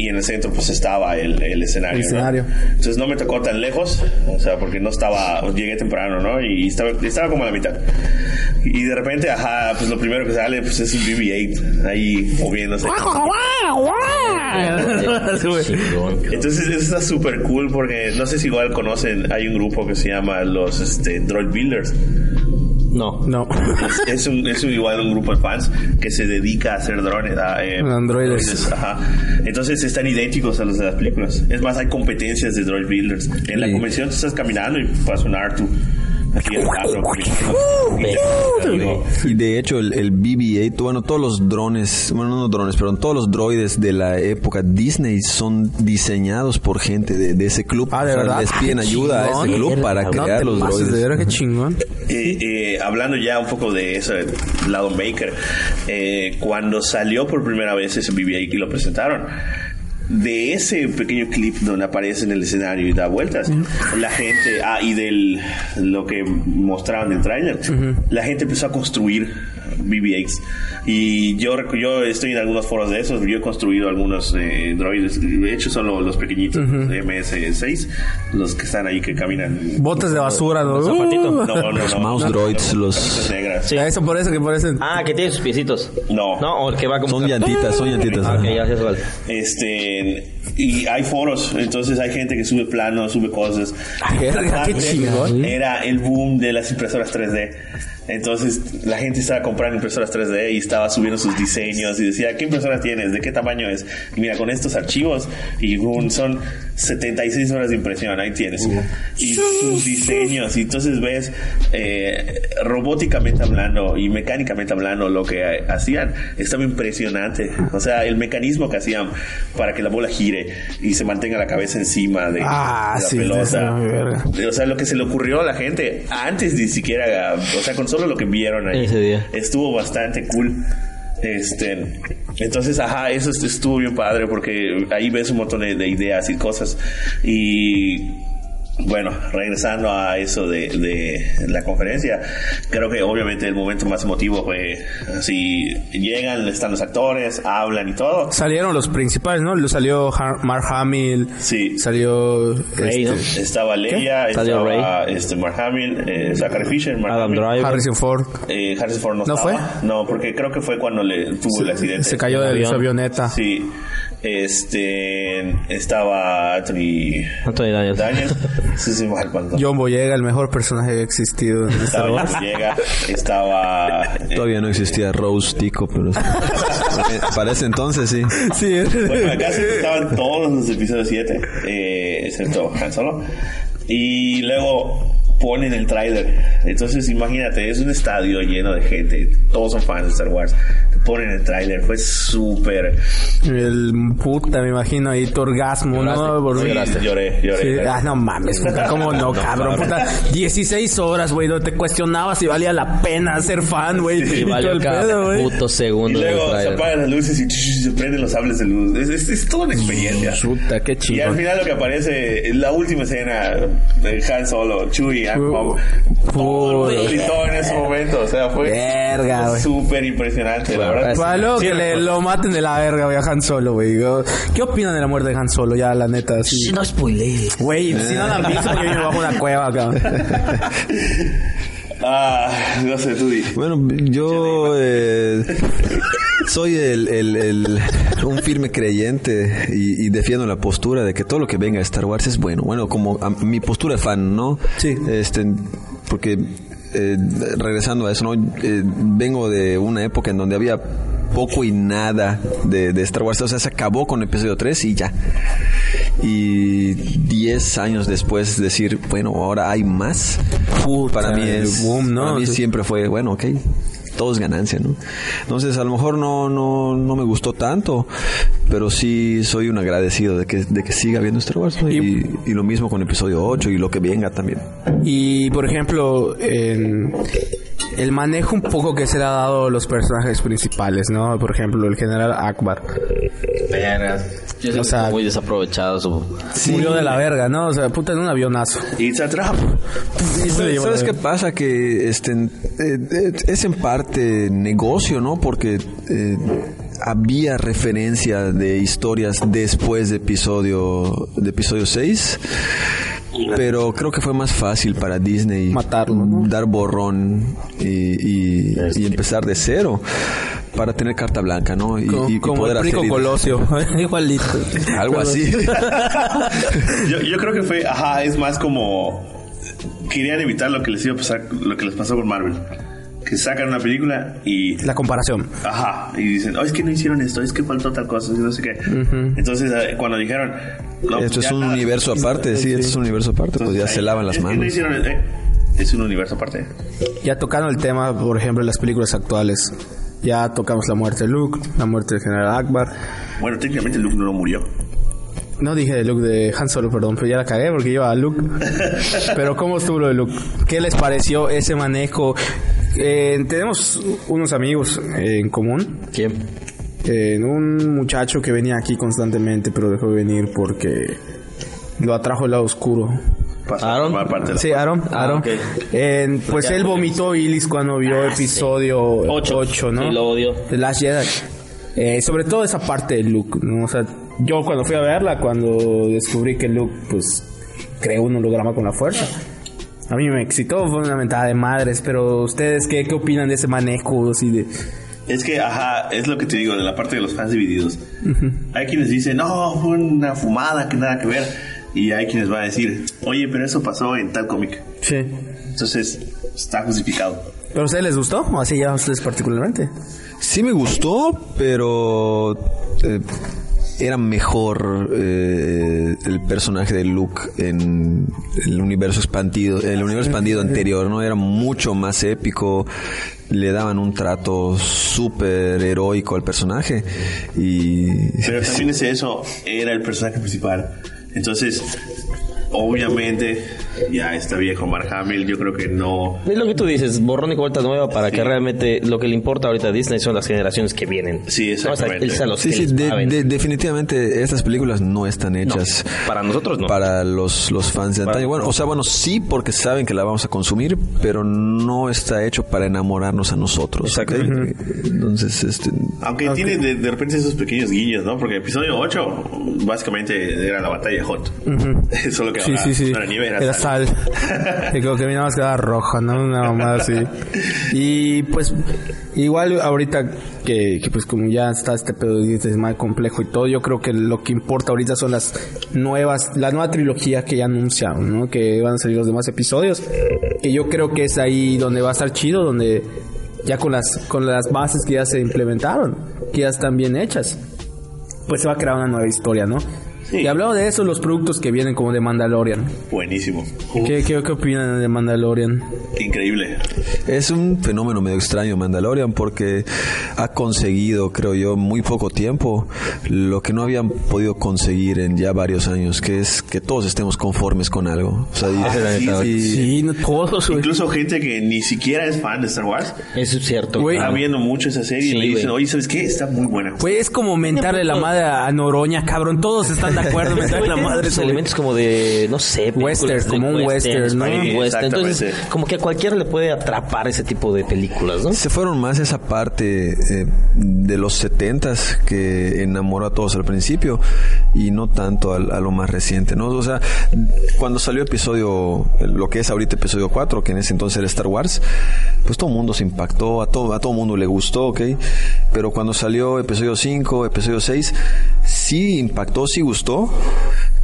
[SPEAKER 3] y en el centro pues estaba el, el escenario.
[SPEAKER 4] El
[SPEAKER 3] ¿no?
[SPEAKER 4] escenario.
[SPEAKER 3] Entonces no me tocó tan lejos, o sea, porque no estaba, llegué temprano, ¿no? Y estaba, estaba como a la mitad. Y de repente, ajá, pues lo primero que sale pues es un BB-8 ahí moviéndose. Entonces eso está súper cool porque no sé si igual conocen, hay un grupo que se llama los este, Droid Builders.
[SPEAKER 1] No.
[SPEAKER 4] No.
[SPEAKER 3] Es, es un, es un- igual un grupo de fans que se dedica a hacer drones. a, eh,
[SPEAKER 4] Androides.
[SPEAKER 3] Ajá. Entonces están idénticos a los de las películas. Es más, hay competencias de Droid Builders. En la
[SPEAKER 2] Sí.
[SPEAKER 3] convención tú estás caminando y pasa un Artu.
[SPEAKER 2] Y de hecho el, el BB-8, bueno, todos los drones, bueno, no drones, pero todos los droides de la época Disney son diseñados por gente de, de ese club.
[SPEAKER 4] Ah, de
[SPEAKER 2] O sea,
[SPEAKER 4] verdad.
[SPEAKER 2] Les piden ayuda a ese
[SPEAKER 4] chingón.
[SPEAKER 2] club para
[SPEAKER 4] No
[SPEAKER 2] crear los
[SPEAKER 4] pases,
[SPEAKER 2] droides.
[SPEAKER 4] De verdad, qué chingón.
[SPEAKER 3] Eh, eh, hablando ya un poco de eso, del lado maker, eh, cuando salió por primera vez ese BB-8 y lo presentaron, de ese pequeño clip donde aparece en el escenario y da vueltas, la gente, ah, y del lo que mostraban del trailer, la gente empezó a construir BB-8s. Y yo, yo estoy en algunos foros de esos, yo he construido algunos eh, droides, de hecho son lo- los pequeñitos, MS6, los que están ahí que caminan.
[SPEAKER 4] Botes de basura, ¿no? Uh.
[SPEAKER 3] No, no,
[SPEAKER 2] Los
[SPEAKER 3] no.
[SPEAKER 2] mouse droids, los...
[SPEAKER 3] Negras.
[SPEAKER 1] Sí.
[SPEAKER 4] A Eso por eso que parecen.
[SPEAKER 1] Ah, que tiene sus piecitos.
[SPEAKER 3] No.
[SPEAKER 1] No, o el que va como...
[SPEAKER 2] Son llantitas, son llantitas.
[SPEAKER 1] Ah, ok, ya sé cuál.
[SPEAKER 3] Este, y hay foros, entonces hay gente que sube planos, sube cosas.
[SPEAKER 4] verga, qué
[SPEAKER 3] Aparte,
[SPEAKER 4] chingón.
[SPEAKER 3] Era el boom de las impresoras 3D. Entonces la gente estaba comprando impresoras 3D y estaba subiendo sus diseños y decía, ¿qué impresora tienes? ¿De qué tamaño es? Y mira, con estos archivos y boom, son 76 horas de impresión, ahí tienes. Y sus diseños, y entonces ves eh, robóticamente hablando y mecánicamente hablando lo que hacían, estaba impresionante. O sea, el mecanismo que hacían para que la bola gire y se mantenga la cabeza encima de,
[SPEAKER 4] Ah,
[SPEAKER 3] de la
[SPEAKER 4] sí,
[SPEAKER 3] pelota. O sea, lo que se le ocurrió a la gente antes ni siquiera, o sea, con solo lo que vieron ahí,
[SPEAKER 1] Ese día.
[SPEAKER 3] estuvo bastante cool. Este, entonces, ajá, eso est- estuvo bien padre porque ahí ves un montón de ideas y cosas. Y bueno, regresando a eso de, de la conferencia, creo que obviamente el momento más emotivo fue así: llegan, están los actores, hablan y todo.
[SPEAKER 4] Salieron los principales, ¿no? Salió Har- Mark Hamill.
[SPEAKER 3] Sí,
[SPEAKER 4] Salió.
[SPEAKER 1] Rey, ¿no?
[SPEAKER 4] este,
[SPEAKER 3] estaba Leia, estaba este, Mark Hamill, eh, Zachary Fisher, Mark
[SPEAKER 1] Adam
[SPEAKER 3] Hamill.
[SPEAKER 1] Driver.
[SPEAKER 4] Harrison Ford.
[SPEAKER 3] Eh, Harrison Ford no,
[SPEAKER 4] ¿No
[SPEAKER 3] estaba. No, porque creo que fue cuando le tuvo el accidente.
[SPEAKER 4] Se cayó de su avioneta.
[SPEAKER 3] Sí. Este estaba Anthony
[SPEAKER 1] Anthony Daniels.
[SPEAKER 3] Daniels. *laughs* Sí, sí, mal.
[SPEAKER 4] John Boyega, el mejor personaje que ha existido en Star
[SPEAKER 3] Estaba
[SPEAKER 4] Wars.
[SPEAKER 3] John Boyega, estaba eh,
[SPEAKER 2] Todavía no existía Rose Tico, pero *laughs* para ese entonces sí.
[SPEAKER 4] Sí,
[SPEAKER 3] Bueno, acá sí estaban todos los episodios 7, eh, excepto Han Solo. Y luego ponen el tráiler. Entonces, imagínate, es un estadio lleno de gente. Todos son fans de Star Wars. Ponen el tráiler. Fue súper...
[SPEAKER 4] el puta, me imagino ahí tu orgasmo, ¿no?
[SPEAKER 3] Sí, lloré, lloré.
[SPEAKER 4] Sí, Ah, no mames, *laughs* puta, ¿cómo no, cabrón? Puta, 16 horas, güey, donde te cuestionabas si valía la pena ser fan, güey.
[SPEAKER 1] Y
[SPEAKER 4] y
[SPEAKER 1] valió
[SPEAKER 4] el pedo, güey.
[SPEAKER 1] puto
[SPEAKER 3] Y
[SPEAKER 1] segundo del
[SPEAKER 3] luego se apagan las luces y se prenden los sables de luz. Es, es, es toda una experiencia.
[SPEAKER 4] Puta, qué
[SPEAKER 3] Y al final lo que aparece, la última escena de Han Solo, Chewie, Pop, todo mundo gritó en ese momento. O sea, fue
[SPEAKER 4] Verga,
[SPEAKER 3] súper impresionante, la verdad.
[SPEAKER 4] Para
[SPEAKER 3] Sí,
[SPEAKER 4] que le, lo maten de la verga, güey, a Han Solo, güey. ¿Qué opinan de la muerte de Han Solo? Ya, la neta, así.
[SPEAKER 1] No spoilees.
[SPEAKER 4] Güey, si no la han visto, yo me bajo una cueva, cabrón. *laughs*
[SPEAKER 3] Ah, no sé, tú di.
[SPEAKER 2] Bueno, yo eh, soy el, el- el- un firme creyente y, y defiendo la postura de que todo lo que venga de Star Wars es bueno. Bueno, como a- mi postura de fan, ¿no?
[SPEAKER 4] Sí.
[SPEAKER 2] Este, porque eh, regresando a eso, ¿no? Eh, vengo de una época en donde había poco y nada de, de Star Wars. O sea, se acabó con el episodio 3 y ya. Y 10 años después decir, bueno, ahora hay más. para mí es...
[SPEAKER 4] boom, ¿no?
[SPEAKER 2] para mí siempre fue, bueno, ok, todo es ganancia, ¿no? Entonces, a lo mejor no, no, no me gustó tanto, pero sí soy un agradecido de que, de que siga viendo Star Wars, ¿no? y, y lo mismo con episodio 8 y lo que venga también.
[SPEAKER 4] Y por ejemplo, en el manejo un poco que se le ha dado a los personajes principales, ¿no? Por ejemplo, el general Akbar.
[SPEAKER 1] Vergas.
[SPEAKER 4] O sea-
[SPEAKER 1] muy desaprovechado su...
[SPEAKER 4] Murió de la verga, ¿no? O sea, puta, en un avionazo.
[SPEAKER 3] It's a trap.
[SPEAKER 4] Y se le llevó
[SPEAKER 2] ¿Sabes qué pasa? Que este, eh, eh, es en parte negocio, ¿no? Porque eh, había referencia de historias después de episodio, de episodio 6. Pero creo que fue más fácil para Disney
[SPEAKER 4] Matarlo, ¿no?
[SPEAKER 2] dar borrón y, y- y empezar de cero para tener carta blanca, ¿no? Y,
[SPEAKER 4] Como,
[SPEAKER 2] y- y
[SPEAKER 4] como
[SPEAKER 2] poder
[SPEAKER 4] el
[SPEAKER 2] hacer
[SPEAKER 4] Colosio. *laughs* Igualito.
[SPEAKER 2] algo así. *laughs*
[SPEAKER 3] Yo, yo creo que fue, ajá, es más como querían evitar lo que les iba a pasar, lo que les pasó con Marvel. Que sacan una película y
[SPEAKER 4] La comparación.
[SPEAKER 3] Ajá, y dicen, oh, es que no hicieron esto, es que faltó tal cosa, no sé qué. Entonces, eh, cuando dijeron, no,
[SPEAKER 2] Esto es un
[SPEAKER 3] nada,
[SPEAKER 2] universo aparte, sí, esto es un universo aparte, pues ya
[SPEAKER 3] entonces,
[SPEAKER 2] se lavan
[SPEAKER 3] es
[SPEAKER 2] las
[SPEAKER 3] que no
[SPEAKER 2] manos.
[SPEAKER 3] hicieron, eh, es un universo aparte.
[SPEAKER 4] Ya tocando el tema, por ejemplo, en las películas actuales. Ya tocamos la muerte de Luke, la muerte del general Akbar.
[SPEAKER 3] Bueno, técnicamente Luke no murió.
[SPEAKER 4] No dije de Luke de Han Solo, perdón, pero ya la cagué porque iba a Luke. *laughs* pero ¿cómo estuvo lo de Luke? ¿Qué les pareció ese manejo? Eh, tenemos unos amigos eh, en común.
[SPEAKER 1] ¿Quién?
[SPEAKER 4] Eh, un muchacho que venía aquí constantemente, pero dejó de venir porque lo atrajo el lado oscuro.
[SPEAKER 3] Pasó a
[SPEAKER 1] Aaron.
[SPEAKER 3] parte
[SPEAKER 4] Sí, Aaron.
[SPEAKER 1] Ah,
[SPEAKER 4] Aaron.
[SPEAKER 1] ok.
[SPEAKER 4] Eh, pues
[SPEAKER 1] Ya,
[SPEAKER 4] él vomitó Ilis cuando vio episodio
[SPEAKER 1] Ocho.
[SPEAKER 4] 8, ¿no?
[SPEAKER 1] Sí, lo odio.
[SPEAKER 4] The Last Jedi. Eh, sobre todo esa parte de Luke, ¿no? O sea, yo cuando fui a verla, cuando descubrí que Luke, pues, creó un holograma con la fuerza. A mí me excitó, fue una mentada de madres, pero ustedes, ¿qué, qué opinan de ese manejo así de...
[SPEAKER 3] Es que, ajá, es lo que te digo, de la parte de los fans divididos. Hay quienes dicen, no, fue una fumada que nada que ver. Y hay quienes van a decir, oye, pero eso pasó en tal cómic.
[SPEAKER 4] Sí.
[SPEAKER 3] Entonces, está justificado.
[SPEAKER 4] ¿Pero a ustedes les gustó? ¿O así ya a ustedes particularmente?
[SPEAKER 2] Sí me gustó, pero eh, era mejor eh, el personaje de Luke en el universo expandido, el universo expandido anterior, ¿no? Era mucho más épico, le daban un trato súper heroico al personaje y
[SPEAKER 3] Pero también es eso, era el personaje principal. Entonces, obviamente, ya está viejo Mark Hamill, yo creo que no...
[SPEAKER 1] Es lo que tú dices, borrón y vuelta nueva para que realmente lo que le importa ahorita a Disney son las generaciones que vienen.
[SPEAKER 3] Sí,
[SPEAKER 1] No, o sea,
[SPEAKER 3] exactamente.
[SPEAKER 1] los
[SPEAKER 2] Sí, sí, de- de- definitivamente estas películas no están hechas
[SPEAKER 1] para nosotros no.
[SPEAKER 2] para los, los fans de antaño. Bueno, o sea, bueno, sí porque saben que la vamos a consumir, pero no está hecho para enamorarnos a nosotros. ¿ok? Entonces, este,
[SPEAKER 3] Aunque tiene de, de repente esos pequeños guiños, ¿no? Porque episodio 8 básicamente era la batalla hot. *laughs* Solo que
[SPEAKER 4] Sí,
[SPEAKER 3] ahora
[SPEAKER 4] sí, sí.
[SPEAKER 3] no era nieve, era,
[SPEAKER 4] Era
[SPEAKER 3] sal.
[SPEAKER 4] Y como que mi nada más quedaba roja, ¿no? Una mamada así. Y pues, igual ahorita que, pues como ya está este pedo de más complejo y todo, yo creo que lo que importa ahorita son las nuevas, la nueva trilogía que ya anunciaron, ¿no? Que van a salir los demás episodios. Que yo creo que es ahí donde va a estar chido, donde ya con las, con las bases que ya se implementaron, que ya están bien hechas pues se va a crear una nueva historia, ¿no?
[SPEAKER 3] Sí.
[SPEAKER 4] Y hablando de eso, los productos que vienen como de Mandalorian.
[SPEAKER 3] Buenísimo.
[SPEAKER 4] ¿Qué, qué, qué opinan de Mandalorian?
[SPEAKER 3] Increíble.
[SPEAKER 2] Es un fenómeno medio extraño Mandalorian porque ha conseguido, creo yo, muy poco tiempo lo que no habían podido conseguir en ya varios años, que es que todos estemos conformes con algo. O sea, y-
[SPEAKER 3] Ah, sí,
[SPEAKER 2] y-
[SPEAKER 4] Sí, no todos.
[SPEAKER 3] Incluso gente que ni siquiera es fan de Star Wars
[SPEAKER 1] Eso es cierto.
[SPEAKER 4] Güey.
[SPEAKER 3] está viendo mucho esa serie y
[SPEAKER 1] Sí,
[SPEAKER 3] me dicen, oye, ¿sabes qué? Está muy buena.
[SPEAKER 4] Güey, es como mentarle la madre a Noroña, cabrón. Todos están de acuerdo en mentarle la madre.
[SPEAKER 1] elementos como de, no sé,
[SPEAKER 4] Western, como un western, ¿no?
[SPEAKER 1] western. Entonces, como que a cualquiera le puede atrapar ese tipo de películas, ¿no?
[SPEAKER 2] Se fueron más esa parte eh, de los setentas que enamoró a todos al principio y no tanto a, lo más reciente, ¿no? O sea, cuando salió episodio, lo que es ahorita episodio 4, que en ese entonces era Star Wars, pues todo el mundo se impactó, a todo, a todo mundo le gustó, ¿ok? Pero cuando salió episodio 5, episodio 6, sí impactó, sí gustó,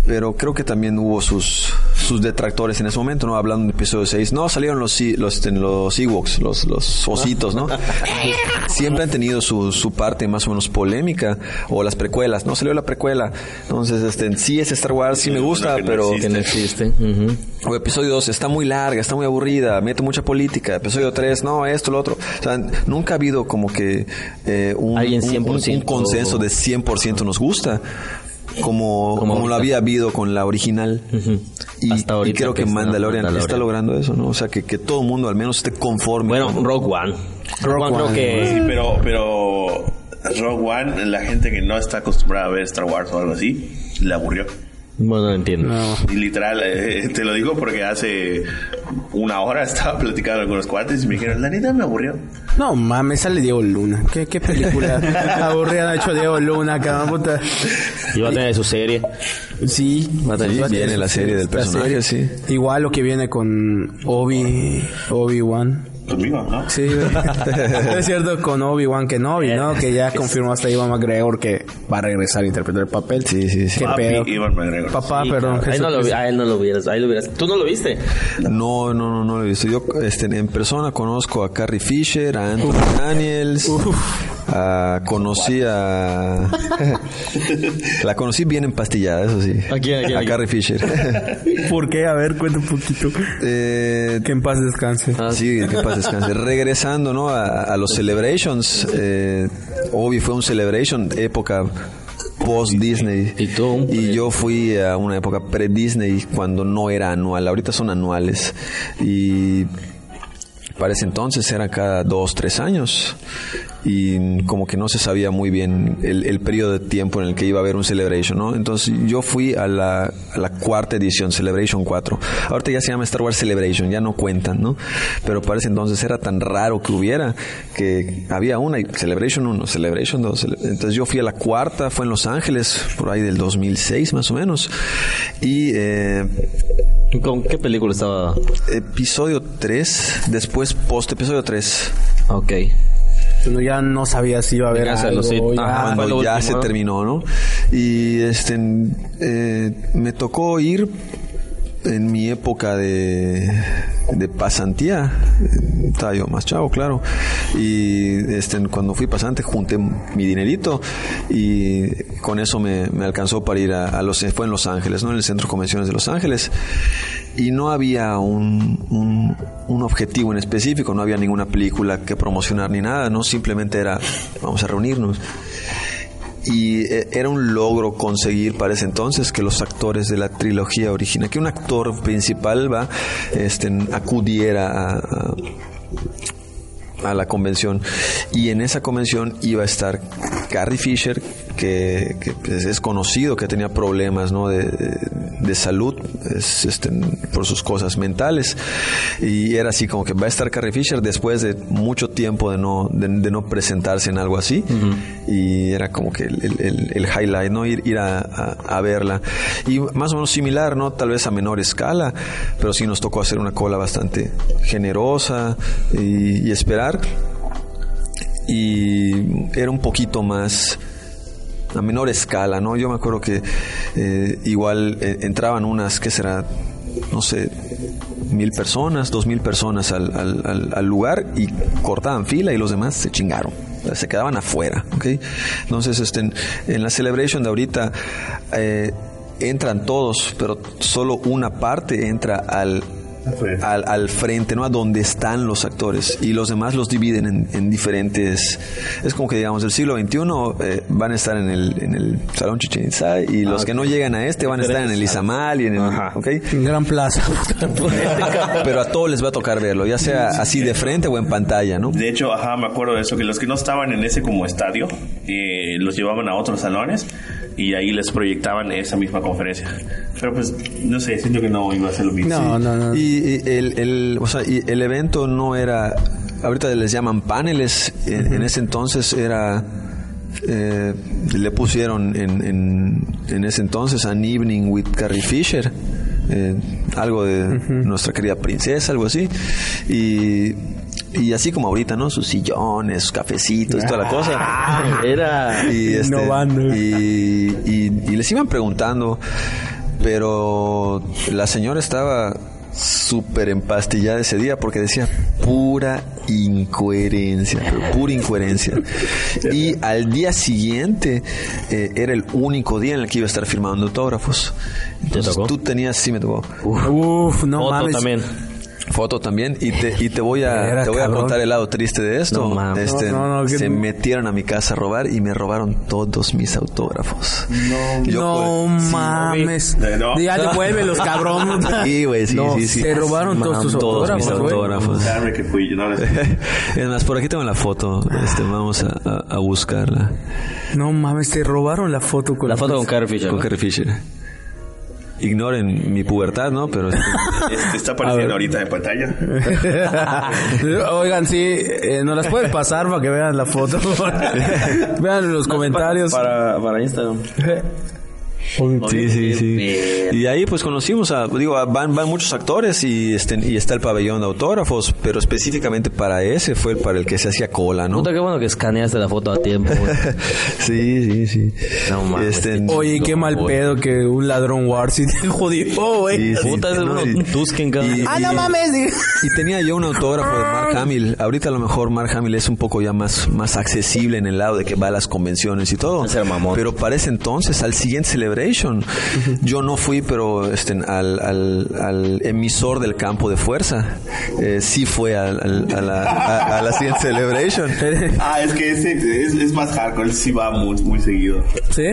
[SPEAKER 2] pero creo que también hubo sus sus detractores en ese momento, ¿no? Hablando de episodio 6. No, salieron los los este, los Ewoks, los, los ositos, ¿no? *laughs* Siempre han tenido su, su parte más o menos polémica o las precuelas, no salió la precuela. Entonces, este sí es Star Wars, sí me gusta, pero.
[SPEAKER 1] Que no existe. Ujú.
[SPEAKER 2] o episodio 2 está muy larga, está muy aburrida, mete mucha política. Episodio 3, no, esto, lo otro. O sea, nunca ha habido como que eh, un, un- un- un
[SPEAKER 1] 100%.
[SPEAKER 2] consenso de 100% nos gusta. Como,
[SPEAKER 1] Como
[SPEAKER 2] como, lo había habido con la original. y,
[SPEAKER 1] Hasta
[SPEAKER 2] y
[SPEAKER 1] ahorita
[SPEAKER 2] creo que
[SPEAKER 1] que
[SPEAKER 2] Mandalorian,
[SPEAKER 1] Mandalorian.
[SPEAKER 2] está logrando eso, ¿no? O sea, que, que todo el mundo al menos esté conforme.
[SPEAKER 1] Bueno,
[SPEAKER 2] con-
[SPEAKER 1] Rogue One. Rogue One creo que...
[SPEAKER 3] Sí, pero, pero Rogue One, la gente que no está acostumbrada a ver Star Wars o algo así, le aburrió.
[SPEAKER 1] Bueno, no entiendo.
[SPEAKER 4] No.
[SPEAKER 3] Y literal, eh, te lo digo porque hace una hora *laughs* estaba platicando con algunos cuates y me dijeron, la neta me aburrió.
[SPEAKER 4] No mames, sale Diego Luna. ¿Qué, qué película *laughs* aburrida ha hecho Diego Luna, cabrón? Puta.
[SPEAKER 1] Y va a tener su serie.
[SPEAKER 4] Sí, va a tener-
[SPEAKER 2] Sí,
[SPEAKER 4] va a tener
[SPEAKER 2] viene la
[SPEAKER 4] su-
[SPEAKER 2] serie del personaje, sí.
[SPEAKER 4] Igual lo que viene con Obi, Obi-Wan.
[SPEAKER 3] Conmigo, ¿no?
[SPEAKER 4] Sí, *laughs* es cierto con Obi-Wan Kenobi, ¿no? Que ya confirmó hasta Ivan McGregor que va a regresar a interpretar el papel.
[SPEAKER 2] Sí, sí, sí.
[SPEAKER 4] ¿Qué
[SPEAKER 3] Papi,
[SPEAKER 4] pedo?
[SPEAKER 3] Ivan McGregor.
[SPEAKER 4] Papá,
[SPEAKER 1] Sí,
[SPEAKER 4] perdón.
[SPEAKER 1] claro. Ahí no lo a él no lo vieras. Ahí lo vieras. ¿Tú no lo viste?
[SPEAKER 2] No, no, no, no lo he visto. Yo este, en persona conozco a Carrie Fisher, a Anthony Daniels, a- conocí a... *laughs* la conocí bien empastillada, eso sí.
[SPEAKER 1] ¿A quién, a quién, a quién?
[SPEAKER 2] Carrie Fisher. *laughs*
[SPEAKER 4] ¿Por qué? A ver, cuenta un poquito.
[SPEAKER 2] Eh,
[SPEAKER 4] Que en paz descanse.
[SPEAKER 2] Sí, que paz descanse. Regresando, ¿no? A, a los celebrations. Eh, Obi fue un celebration época post Disney.
[SPEAKER 1] Y tú,
[SPEAKER 2] Y yo fui a una época pre Disney cuando no era anual. Ahorita son anuales. Y para ese entonces eran cada dos, tres años. Y como que no se sabía muy bien el, el periodo de tiempo en el que iba a haber un Celebration, ¿no? Entonces yo fui a la, a la cuarta edición, Celebration 4. Ahorita ya se llama Star Wars Celebration, ya no cuentan, ¿no? Pero para ese entonces era tan raro que hubiera que había una, y Celebration 1, Celebration 2. cele- Entonces yo fui a la cuarta, fue en Los Ángeles, por ahí del 2006 más o menos. Y eh,
[SPEAKER 1] ¿Con qué película estaba?
[SPEAKER 2] episodio 3, después post episodio 3.
[SPEAKER 1] Ok.
[SPEAKER 4] Ya no sabía si iba a haber algo.
[SPEAKER 1] sé.
[SPEAKER 4] ya-
[SPEAKER 1] Ajá.
[SPEAKER 2] cuando ya
[SPEAKER 1] último,
[SPEAKER 2] se
[SPEAKER 1] ¿no?
[SPEAKER 2] terminó, ¿no? Y este eh, me tocó ir en mi época de, de pasantía. Estaba yo más chavo, claro. Y este, cuando fui pasante junté mi dinerito y con eso me, me alcanzó para ir a, a los... Fue en Los Ángeles, ¿no? En el Centro de Convenciones de Los Ángeles. Y no había un, un, objetivo en específico, no había ninguna película que promocionar ni nada, ¿no? Simplemente era, vamos a reunirnos. Y eh, era un logro conseguir para ese entonces que los actores de la trilogía original, que un actor principal va, este, acudiera a, a- a la convención. Y en esa convención iba a estar Carrie Fisher que, que, pues, es conocido que tenía problemas ¿no? de, de- de salud es, este, por sus cosas mentales y era así como que va a estar Carrie Fisher después de mucho tiempo de no, de, de no presentarse en algo así y era como que el, el- el- el highlight, ¿no? Ir, ir a, a- a verla. Y más o menos similar, ¿no? Tal vez a menor escala, pero sí nos tocó hacer una cola bastante generosa y, y esperar. Y era un poquito más a menor escala, ¿no? Yo me acuerdo que eh, igual eh, entraban unas, ¿qué será? No sé, mil personas, dos mil personas al, lugar y cortaban fila y los demás se chingaron. Se quedaban afuera, ¿ok? Entonces, este, en, en la celebration de ahorita eh, entran todos, pero solo una parte entra al, al, al frente, ¿no? A donde están los actores. Y los demás los dividen en, en diferentes. Es como que, digamos, del siglo XXI eh, van a estar en el, en el Salón Chichen Itza y los que no llegan a este van a estar en el Izamal y en el.
[SPEAKER 1] Ajá.
[SPEAKER 2] ¿ok?
[SPEAKER 4] En Gran Plaza. *laughs*
[SPEAKER 2] Pero a todos les va a tocar verlo, ya sea así de frente o en pantalla, ¿no?
[SPEAKER 3] De hecho, ajá, me acuerdo de eso, que los que no estaban en ese como estadio, eh, los llevaban a otros salones y ahí les proyectaban esa misma conferencia. Pero pues, no sé, siento que no iba a ser lo mismo.
[SPEAKER 4] No, no, no.
[SPEAKER 2] Y, y el, el- o sea, y el evento no era, ahorita les llaman paneles, en, en ese entonces era, eh, le pusieron en, en, en ese entonces An Evening with Carrie Fisher, eh, algo de nuestra querida princesa, algo así, y, y así como ahorita, ¿no? Sus sillones, sus cafecitos, toda la cosa. *laughs*
[SPEAKER 1] Era.
[SPEAKER 2] y, *laughs* este,
[SPEAKER 4] Innovando.
[SPEAKER 2] y, y- y les iban preguntando, pero la señora estaba súper empastillada ese día porque decía pura incoherencia, pero pura incoherencia. Y al día siguiente eh, era el único día en el que iba a estar firmando autógrafos. Entonces
[SPEAKER 1] tocó?
[SPEAKER 2] tú tenías, sí me tocó.
[SPEAKER 4] Uf, no
[SPEAKER 1] Otto
[SPEAKER 4] mames.
[SPEAKER 1] también.
[SPEAKER 2] Foto también y te, y te voy a te voy a contar el lado triste de esto.
[SPEAKER 1] No, mames.
[SPEAKER 2] Este,
[SPEAKER 4] No, no, no, que-
[SPEAKER 2] se metieron a mi casa a robar y me robaron todos mis autógrafos. Yo,
[SPEAKER 4] no
[SPEAKER 2] pues, sí,
[SPEAKER 4] mames.
[SPEAKER 3] No.
[SPEAKER 4] Ya devuélvelos, cabrón. *laughs*
[SPEAKER 2] Sí, güey, sí,
[SPEAKER 4] No,
[SPEAKER 2] sí, sí.
[SPEAKER 4] Se robaron todos tus
[SPEAKER 2] Todos mis
[SPEAKER 4] autógrafos, güey.
[SPEAKER 2] autógrafos.
[SPEAKER 3] Sabe que fui yo, no les- *laughs*
[SPEAKER 2] Es más, por aquí tengo la foto. Este, vamos a, a- a buscarla.
[SPEAKER 4] No mames, te robaron la foto con
[SPEAKER 1] La foto con Carrie Fisher.
[SPEAKER 2] Con
[SPEAKER 1] ¿no?
[SPEAKER 2] Carrie Fisher. Ignoren mi pubertad, ¿no? Pero este, *laughs*
[SPEAKER 3] Este está apareciendo ahorita en pantalla. *laughs*
[SPEAKER 4] Oigan, sí, eh, nos las puedes pasar para que vean la foto. *laughs* vean en los comentarios.
[SPEAKER 1] Para, para Instagram.
[SPEAKER 2] Sí, sí, sí. Y ahí pues conocimos a, digo, van, van muchos actores y este y está el pabellón de autógrafos, pero específicamente para ese fue el para el que se hacía cola, ¿no?
[SPEAKER 1] Puta, qué bueno que escaneaste la foto a tiempo, *laughs*
[SPEAKER 2] sí, sí, sí.
[SPEAKER 1] No mames.
[SPEAKER 2] Este,
[SPEAKER 4] Oye, qué mal
[SPEAKER 1] güey.
[SPEAKER 4] pedo que un ladrón Warsi te jodió, güey.
[SPEAKER 2] Sí, sí,
[SPEAKER 1] Puta, es
[SPEAKER 2] no,
[SPEAKER 1] un Tusken, cabrón.
[SPEAKER 4] Ah, no mames.
[SPEAKER 2] Y tenía yo un autógrafo de Mark Hamill. Ahorita a lo mejor Mark Hamill es un poco ya más, más accesible en el lado de que va a las convenciones y todo.
[SPEAKER 1] Es el mamón.
[SPEAKER 2] Pero para ese entonces, al siguiente Celebration, yo no fui, pero este, al, al, al emisor del campo de fuerza, eh, sí fue al- al- a, la, a- a la siguiente Celebration. *laughs*
[SPEAKER 3] Ah, es que ese es, es más hardcore, sí va muy, muy seguido.
[SPEAKER 4] ¿Sí?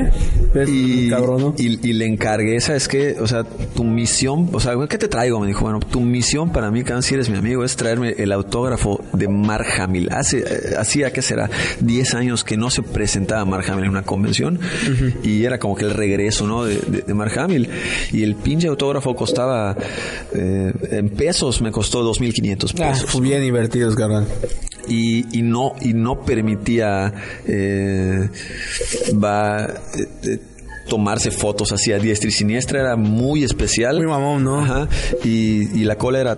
[SPEAKER 4] Es
[SPEAKER 2] Y,
[SPEAKER 4] cabrón, ¿no?
[SPEAKER 2] y, y le encargué, ¿sabes qué? O sea, tu misión, o sea, ¿qué te traigo? Me dijo, bueno, tu misión para mí, cabrón, si eres mi amigo, es traerme el autógrafo de Mark Hamill. Hace, eh, hacía, ¿qué será? 10 años que no se presentaba Mark Hamill en una convención y era como que el regreso, ¿no? De, de- de Mark Hamill. Y el pinche autógrafo costaba, eh, en pesos, me costó 2.500
[SPEAKER 4] Ah,
[SPEAKER 2] pesos
[SPEAKER 4] pues bien divertidos, carnal.
[SPEAKER 2] y, y no y no permitía eh, va eh, eh, tomarse fotos así a diestra y siniestra era muy especial
[SPEAKER 4] Muy mamón, ¿no?
[SPEAKER 2] Ajá. y, y la cola era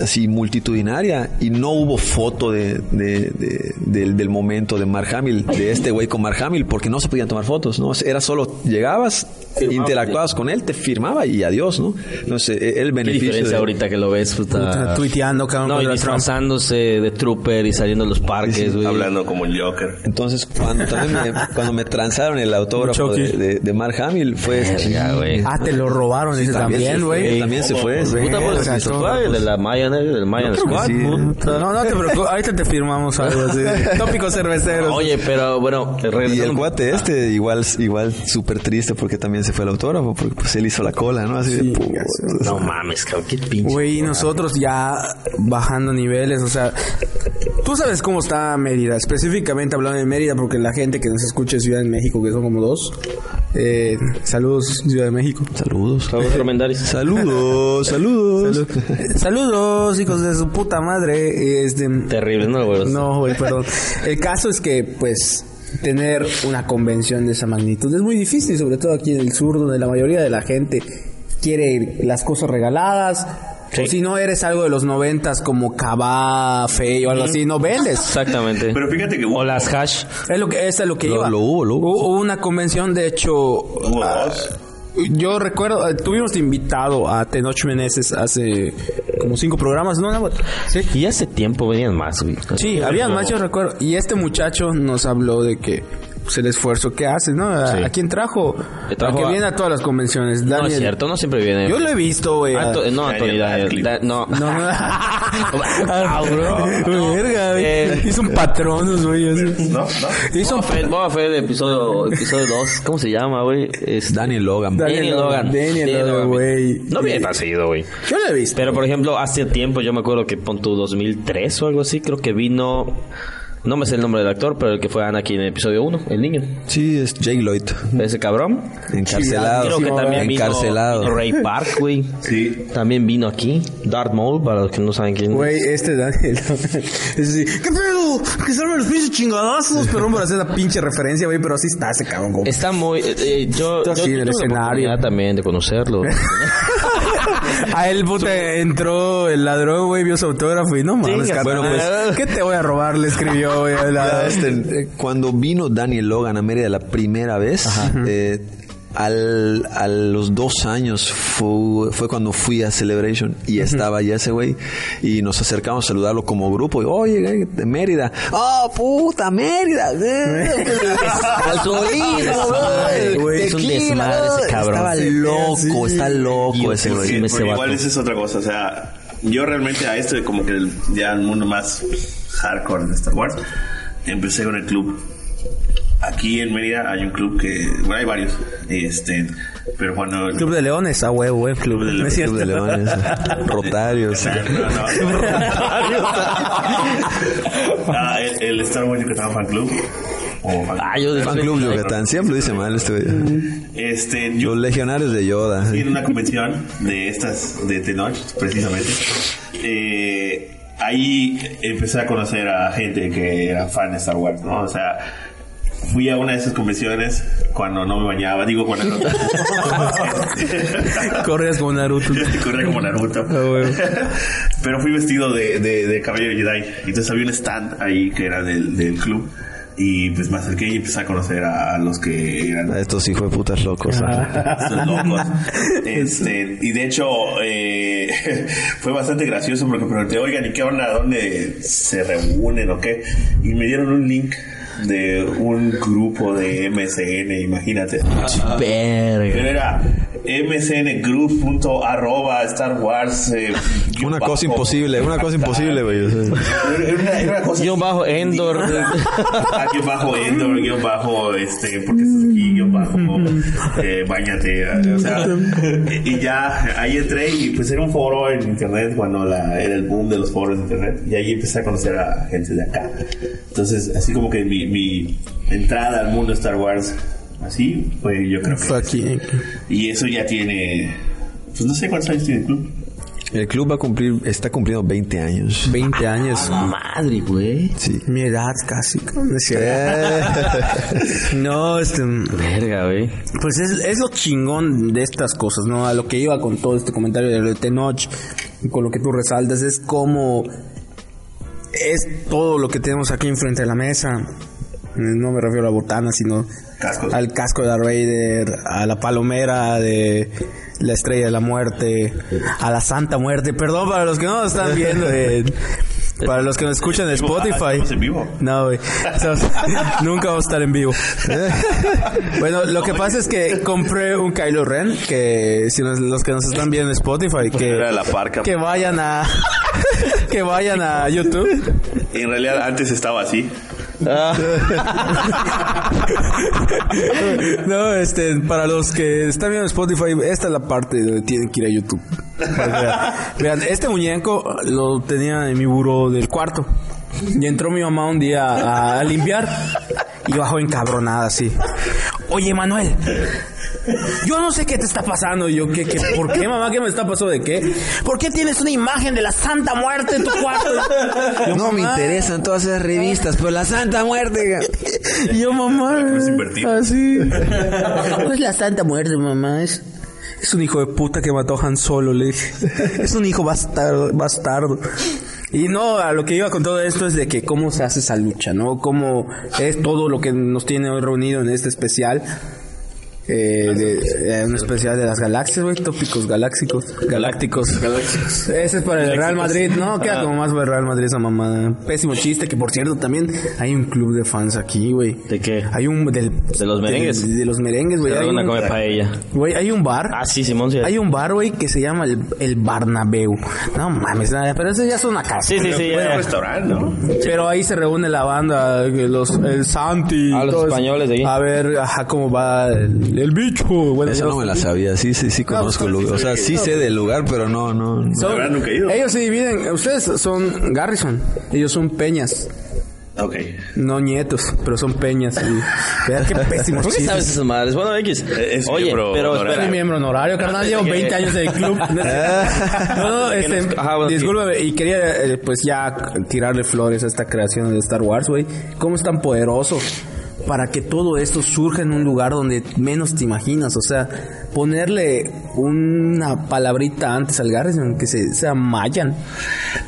[SPEAKER 2] así multitudinaria y no hubo foto de, de- de- del, del momento de Mark Hamill de este güey con Mark Hamill porque no se podían tomar fotos no era solo llegabas interactuabas con él te firmaba y adiós no entonces el
[SPEAKER 1] Qué
[SPEAKER 2] beneficio
[SPEAKER 1] diferencia
[SPEAKER 2] de-
[SPEAKER 1] ahorita que lo ves, puta.
[SPEAKER 4] Puta, tuiteando, cabrón,
[SPEAKER 1] No, y disfrazándose de trooper y saliendo a los parques, güey.
[SPEAKER 3] Hablando como el Joker.
[SPEAKER 2] Entonces, cuando también me, cuando me transaron el autógrafo de, de, de Mark Hamill, fue...
[SPEAKER 1] Verga, güey.
[SPEAKER 4] Ah, te lo robaron, dice también, güey.
[SPEAKER 2] También se fue.
[SPEAKER 1] Puta,
[SPEAKER 4] Verga,
[SPEAKER 1] pues,
[SPEAKER 4] todo.
[SPEAKER 1] se fue el de la Mayan, del Mayan
[SPEAKER 2] que
[SPEAKER 1] Squad,
[SPEAKER 2] sí.
[SPEAKER 4] No, no te preocupes, ahorita te firmamos algo así. *laughs* Tópicos cerveceros.
[SPEAKER 1] Oye, pero bueno,
[SPEAKER 2] Y el cuate este, igual, igual súper triste porque también se fue el autógrafo, porque pues él hizo la cola, ¿no? Así de...
[SPEAKER 4] Sí,
[SPEAKER 2] puta.
[SPEAKER 1] No mames, cabrón, qué pinche.
[SPEAKER 4] Güey, y nosotros ya bajando niveles, o sea, tú sabes cómo está Mérida, específicamente hablando de Mérida, porque la gente que nos escucha es Ciudad de México, que son como dos. Eh, saludos, Ciudad de México.
[SPEAKER 2] Saludos.
[SPEAKER 1] Saludos, Romendaris. *laughs*
[SPEAKER 2] Saludos, saludos.
[SPEAKER 4] Saludos, hijos de su puta madre. Este,
[SPEAKER 1] Terrible, ¿no, güey?
[SPEAKER 4] no, güey, perdón. El caso es que, pues, tener una convención de esa magnitud es muy difícil, sobre todo aquí en el sur, donde la mayoría de la gente quiere las cosas regaladas. O si no eres algo de los noventas como Cabá, Fe o algo así, no vendes.
[SPEAKER 1] Exactamente.
[SPEAKER 3] Pero fíjate que hubo,
[SPEAKER 1] O las hash.
[SPEAKER 4] Es lo que, esa es lo que
[SPEAKER 2] Lo-
[SPEAKER 4] iba.
[SPEAKER 2] lo hubo, lo hubo.
[SPEAKER 4] Hubo una convención, de hecho,
[SPEAKER 3] hubo
[SPEAKER 4] ah,
[SPEAKER 3] dos.
[SPEAKER 4] yo recuerdo, eh, tuvimos invitado a Tenoch Meneses hace como cinco programas, ¿no? Sí.
[SPEAKER 1] Y hace tiempo venían más, güey.
[SPEAKER 4] Sí, había más, yo recuerdo. Y este muchacho nos habló de que pues, el esfuerzo que hace, ¿no? ¿A,
[SPEAKER 1] Sí.
[SPEAKER 4] a quién trajo?
[SPEAKER 1] Trajo
[SPEAKER 4] a que
[SPEAKER 1] a-
[SPEAKER 4] viene a todas las convenciones.
[SPEAKER 1] No
[SPEAKER 4] Daniel.
[SPEAKER 1] es cierto, no siempre viene.
[SPEAKER 4] Yo lo he visto, güey.
[SPEAKER 1] Ah, to- no, Anthony
[SPEAKER 3] Daniel.
[SPEAKER 1] Da- no. *laughs*
[SPEAKER 4] No, no.
[SPEAKER 1] Ah, bro.
[SPEAKER 4] Verga, güey.
[SPEAKER 1] Eh,
[SPEAKER 4] Hizo un patronos, güey.
[SPEAKER 3] ¿No? ¿No?
[SPEAKER 4] Hizo
[SPEAKER 1] Boba Fett, episodio, episodio 2. ¿Cómo se llama, güey? Es
[SPEAKER 2] Daniel Logan.
[SPEAKER 4] Daniel
[SPEAKER 1] Daniel Logan.
[SPEAKER 4] Daniel Logan, güey.
[SPEAKER 1] No viene tan seguido, güey.
[SPEAKER 4] Yo lo he visto.
[SPEAKER 1] Pero, por ejemplo, hace tiempo, yo me acuerdo que pon tu 2003 o algo así, creo que vino... No me sé el nombre del actor, pero el que fue Anakin en el episodio 1, el niño.
[SPEAKER 2] Sí, es Jake Lloyd.
[SPEAKER 1] Ese cabrón.
[SPEAKER 2] Encarcelado.
[SPEAKER 1] Creo que también vino,
[SPEAKER 2] Encarcelado.
[SPEAKER 1] vino Ray Park, güey.
[SPEAKER 3] Sí.
[SPEAKER 1] También vino aquí. Darth Maul, para los que no saben quién es.
[SPEAKER 4] Güey, este Daniel. *laughs* Es así, ¿qué pedo? Que salgan los pinches chingadazos. Perdón por hacer la pinche referencia, güey, pero así está ese cabrón. como-
[SPEAKER 1] Está muy... eh, eh, yo,
[SPEAKER 4] Está
[SPEAKER 1] yo
[SPEAKER 4] así en el escenario.
[SPEAKER 1] también de conocerlo. *laughs* *laughs*
[SPEAKER 4] A él, puta, entró el ladrón, güey, vio su autógrafo y no mames, carnal.
[SPEAKER 1] bueno, pues. *laughs*
[SPEAKER 4] ¿Qué te voy a robar? Le escribió, güey.
[SPEAKER 2] este, eh, cuando vino Daniel Logan a Mérida la primera vez, eh, al, a los dos años fue, fue cuando fui a Celebration y estaba ya ese güey y nos acercamos a saludarlo como grupo y oye, de Mérida, oh puta Mérida, eh, *laughs* alcoholismo, güey,
[SPEAKER 1] es un desmadre ese
[SPEAKER 2] güey".
[SPEAKER 1] cabrón.
[SPEAKER 2] Estaba
[SPEAKER 1] Sí,
[SPEAKER 2] loco, está loco ese
[SPEAKER 1] sí,
[SPEAKER 2] güey.
[SPEAKER 1] sí, ese
[SPEAKER 3] igual esa es otra cosa, o sea, yo realmente a esto, como que ya el mundo más hardcore de Star Wars, empecé con el club. Aquí en Mérida hay un club que, bueno, hay varios, este, pero cuando...
[SPEAKER 4] Club de Leones, ah, huevo, güey. Club,
[SPEAKER 3] de
[SPEAKER 4] ¿No es
[SPEAKER 3] Leones?
[SPEAKER 2] Club de Leones, *laughs* *laughs* Rotarios.
[SPEAKER 3] Ah, el, el Star Wars Yucatán Fan Club. O fan-
[SPEAKER 1] Ah, yo
[SPEAKER 2] Fan Club Yucatán, siempre lo dice mal este.
[SPEAKER 3] Este, yo
[SPEAKER 2] Los legionarios de Yoda.
[SPEAKER 3] fui en una convención de estas de Tenoch, precisamente. Eh, ahí empecé a conocer a gente que era fan de Star Wars, ¿no? O sea, fui a una de esas convenciones cuando no me bañaba, digo cuando no. *laughs*
[SPEAKER 4] Corres como Naruto.
[SPEAKER 3] Corría como Naruto.
[SPEAKER 4] Ah, huevo.
[SPEAKER 3] Pero fui vestido de, de, de caballero Jedi. Entonces había un stand ahí que era del, del club. Y pues me acerqué y empecé a conocer a, a los que eran
[SPEAKER 2] A estos hijos de putas locos.
[SPEAKER 3] Son *laughs* locos. Este, y de hecho, eh, *laughs* fue bastante gracioso porque pregunté, oigan, ¿y qué onda? ¿Dónde se reúnen o qué? Y me dieron un link de un grupo de MSN, imagínate. Pero
[SPEAKER 1] Verga.
[SPEAKER 3] era msngroup.arroba Star Wars. eh,
[SPEAKER 2] Una cosa imposible, una cosa imposible, güey.
[SPEAKER 3] Era una, era una cosa
[SPEAKER 1] Guión bajo Endor. *laughs*
[SPEAKER 3] Ah, guion bajo Endor, guion bajo, este, porque estás aquí, guion bajo, eh, bañate, o sea, y ya, ahí entré y pues era un foro en internet cuando la, era el boom de los foros de internet, y ahí empecé a conocer a gente de acá. Entonces, así como que mi, mi entrada al mundo de Star Wars, así, fue yo creo que... Y eso ya tiene, pues no sé cuántos años tiene el club.
[SPEAKER 2] El club va a cumplir, está cumpliendo 20 años.
[SPEAKER 4] 20 años.
[SPEAKER 1] Madre, güey.
[SPEAKER 2] Sí.
[SPEAKER 4] Mi edad casi. *laughs* No, este...
[SPEAKER 1] Verga, güey.
[SPEAKER 4] Pues es, es lo chingón de estas cosas, ¿no? A lo que iba con todo este comentario de Tenoch, y con lo que tú resaltas, es como es todo lo que tenemos aquí enfrente de la mesa. No me refiero a la botana, sino
[SPEAKER 3] Cascos.
[SPEAKER 4] al casco de Darth Vader, a la palomera de la estrella de la muerte, a la santa muerte. Perdón para los que no nos están viendo, eh, para los que nos escuchan en
[SPEAKER 3] Ah,
[SPEAKER 4] Spotify.
[SPEAKER 3] en vivo.
[SPEAKER 4] No, güey. *laughs* Nunca vamos a estar en vivo. *laughs* bueno, lo que pasa es que compré un Kylo Ren, que si nos- los que nos están viendo en Spotify, que,
[SPEAKER 3] Era la parca.
[SPEAKER 4] que vayan a *laughs* que vayan a YouTube.
[SPEAKER 3] En realidad antes estaba así. *laughs*
[SPEAKER 4] No, este, para los que están viendo en Spotify, esta es la parte donde tienen que ir a YouTube. Vean, vean, este muñeco lo tenía en mi buró del cuarto. Y entró mi mamá un día a, a limpiar y bajó encabronada así. Oye, Manuel, yo no sé qué te está pasando. Y yo, ¿qué, qué, ¿por qué, mamá? ¿Qué me está pasando de qué? ¿Por qué tienes una imagen de la Santa Muerte en tu cuarto? Yo, *laughs*
[SPEAKER 2] No me interesan todas esas revistas, pero la Santa Muerte.
[SPEAKER 4] Y yo, mamá. Así. No es la Santa Muerte, mamá. Es, es un hijo de puta que mató a Han Solo, le dije. Es un hijo bastardo. bastardo. Y no, a lo que iba con todo esto es de que cómo se hace esa lucha, ¿no? Cómo es todo lo que nos tiene hoy reunido en este especial. Eh, de, eh, un especial de las galaxias, güey, tópicos galácticos. Galácticos. Galácticos. Ese es para el Real Madrid, ¿no? Queda como más para el Real Madrid esa mamada. Pésimo chiste, que por cierto también hay un club de fans aquí, güey.
[SPEAKER 1] ¿De qué?
[SPEAKER 4] Hay un del,
[SPEAKER 1] ¿De los merengues?
[SPEAKER 4] De, de los merengues, güey. Hay,
[SPEAKER 1] Una
[SPEAKER 4] un-
[SPEAKER 1] come paella.
[SPEAKER 4] güey, hay un bar.
[SPEAKER 1] Ah, sí, Simón, sí.
[SPEAKER 4] Hay un bar, güey, que se llama el, el Barnabeu. No mames, nada, pero eso ya es una casa.
[SPEAKER 1] Sí, sí, sí. Ya.
[SPEAKER 3] un restaurante, ¿no?
[SPEAKER 4] Pero ahí se reúne la banda, que los, el Santi.
[SPEAKER 1] Ah, los
[SPEAKER 4] todo
[SPEAKER 1] españoles de ahí.
[SPEAKER 4] A ver, ajá, cómo va el, el bicho. Bueno,
[SPEAKER 2] Eso no me la sabía, sí, sí, sí conozco el lugar. O sea, sí sé del lugar, pero no, no. no.
[SPEAKER 3] La verdad nunca he ido.
[SPEAKER 4] Ellos se dividen. Ustedes son Garrison. Ellos son peñas.
[SPEAKER 3] Ok.
[SPEAKER 4] No nietos, pero son peñas. Y, vean qué *laughs* pésimos
[SPEAKER 1] ¿Por qué
[SPEAKER 4] chistes.
[SPEAKER 1] sabes esas madres? Bueno, X.
[SPEAKER 3] Eh, es
[SPEAKER 1] Oye,
[SPEAKER 3] miembro
[SPEAKER 1] pero
[SPEAKER 3] honorario.
[SPEAKER 4] Soy
[SPEAKER 1] espera.
[SPEAKER 4] miembro honorario, carnal. Llevo *laughs* 20 años en el club. *laughs* No, no, este,
[SPEAKER 1] ajá, bueno,
[SPEAKER 4] discúlpame. Y quería, eh, pues, ya tirarle flores a esta creación de Star Wars, güey. ¿Cómo es tan poderoso? Para que todo esto surja en un lugar donde menos te imaginas. O sea, ponerle una palabrita antes al Garrison, que se sea Mayan.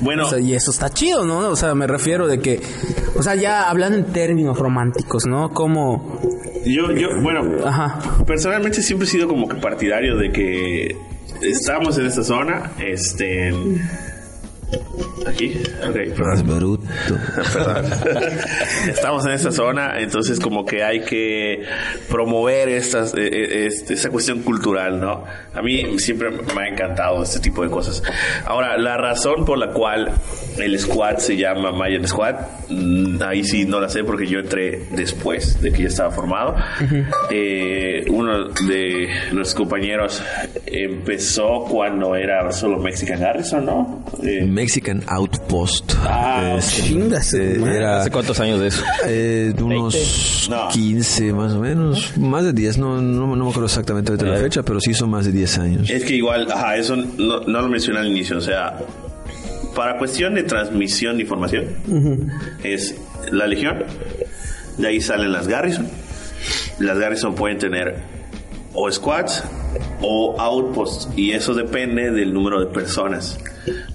[SPEAKER 3] Bueno,
[SPEAKER 4] O sea, y eso está chido, ¿no? O sea, me refiero de que, o sea, ya hablando en términos románticos, ¿no? Como,
[SPEAKER 3] yo, yo, bueno,
[SPEAKER 4] ajá,
[SPEAKER 3] personalmente siempre he sido como que partidario de que estamos en esta zona, este, Aquí, ok.
[SPEAKER 2] Más bruto.
[SPEAKER 3] Perdón. *laughs* Estamos en esta zona, entonces como que hay que promover estas, eh, eh, este- esta cuestión cultural, ¿no? A mí siempre me ha encantado este tipo de cosas. Ahora, la razón por la cual el squad se llama Mayan Squad, mm, ahí sí no la sé porque yo entré después de que ya estaba formado. Eh, uno de nuestros compañeros empezó cuando era solo Mexican Garrison, ¿no? Eh,
[SPEAKER 2] Mexican Outpost.
[SPEAKER 3] Ah,
[SPEAKER 2] Este,
[SPEAKER 4] chingas,
[SPEAKER 2] eh, era
[SPEAKER 1] ¿Hace cuántos años de eso?
[SPEAKER 2] eh, de unos
[SPEAKER 3] No.
[SPEAKER 2] 15 más o menos. Más de 10, no, no, no me acuerdo exactamente ahorita la fecha, pero sí son más de 10 años.
[SPEAKER 3] Es que igual, ajá, eso no, no lo mencioné al inicio, o sea, para cuestión de transmisión de información, es la Legión, de ahí salen las Garrison, las Garrison pueden tener o squads o outposts, y eso depende del número de personas.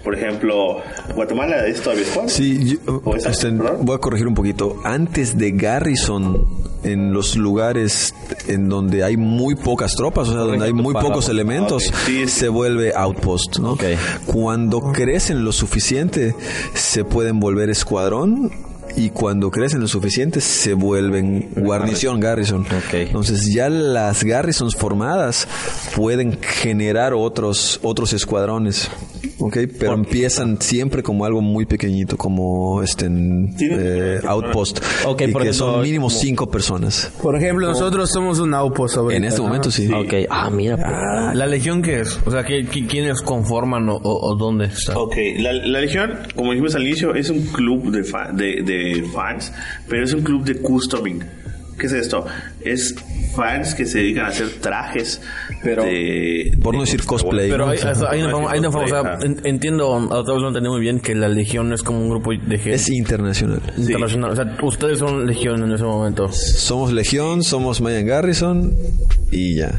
[SPEAKER 3] Por ejemplo, Guatemala es todavía squad.
[SPEAKER 2] Sí, este, voy a corregir un poquito. Antes de Garrison, en los lugares en donde hay muy pocas tropas, o sea, donde hay muy pocos elementos,
[SPEAKER 3] Ok, sí, sí.
[SPEAKER 2] se vuelve outpost, ¿no? Cuando crecen lo suficiente, se pueden volver escuadrón. Y cuando crecen lo suficiente se vuelven guarnición, garrison. Entonces ya las garrisons formadas pueden generar otros otros escuadrones, ¿ok? Pero empiezan siempre como algo muy pequeñito, como este en, eh, outpost,
[SPEAKER 1] Ok,
[SPEAKER 2] y
[SPEAKER 1] por
[SPEAKER 2] que
[SPEAKER 1] ejemplo,
[SPEAKER 2] son mínimo
[SPEAKER 1] como-
[SPEAKER 2] cinco personas.
[SPEAKER 4] Por ejemplo, nosotros somos un outpost ahorita,
[SPEAKER 2] En este
[SPEAKER 4] ¿no?
[SPEAKER 2] momento sí.
[SPEAKER 1] Ok, ah, mira. pues.
[SPEAKER 5] Ah, ¿La legión qué es? O sea, ¿qué, qué- quiénes conforman o, o- o dónde está?
[SPEAKER 3] Ok, la, la Legión, como dijimos al inicio, es un club de, fa- de, de fans, pero es un club de customing. ¿Qué es esto? Es fans que se dedican a hacer trajes
[SPEAKER 4] Pero-
[SPEAKER 3] de...
[SPEAKER 2] Por no
[SPEAKER 3] de
[SPEAKER 2] decir cosplay.
[SPEAKER 5] Pero
[SPEAKER 2] ¿no?
[SPEAKER 5] hay, hay una forma, hay una forma, o sea, entiendo, a vez lo entendí muy bien, que la legión es como un grupo de gente
[SPEAKER 2] Es internacional.
[SPEAKER 5] internacional. O sea, ustedes son legión en ese momento.
[SPEAKER 2] Somos Legión, somos Mayan Garrison y ya.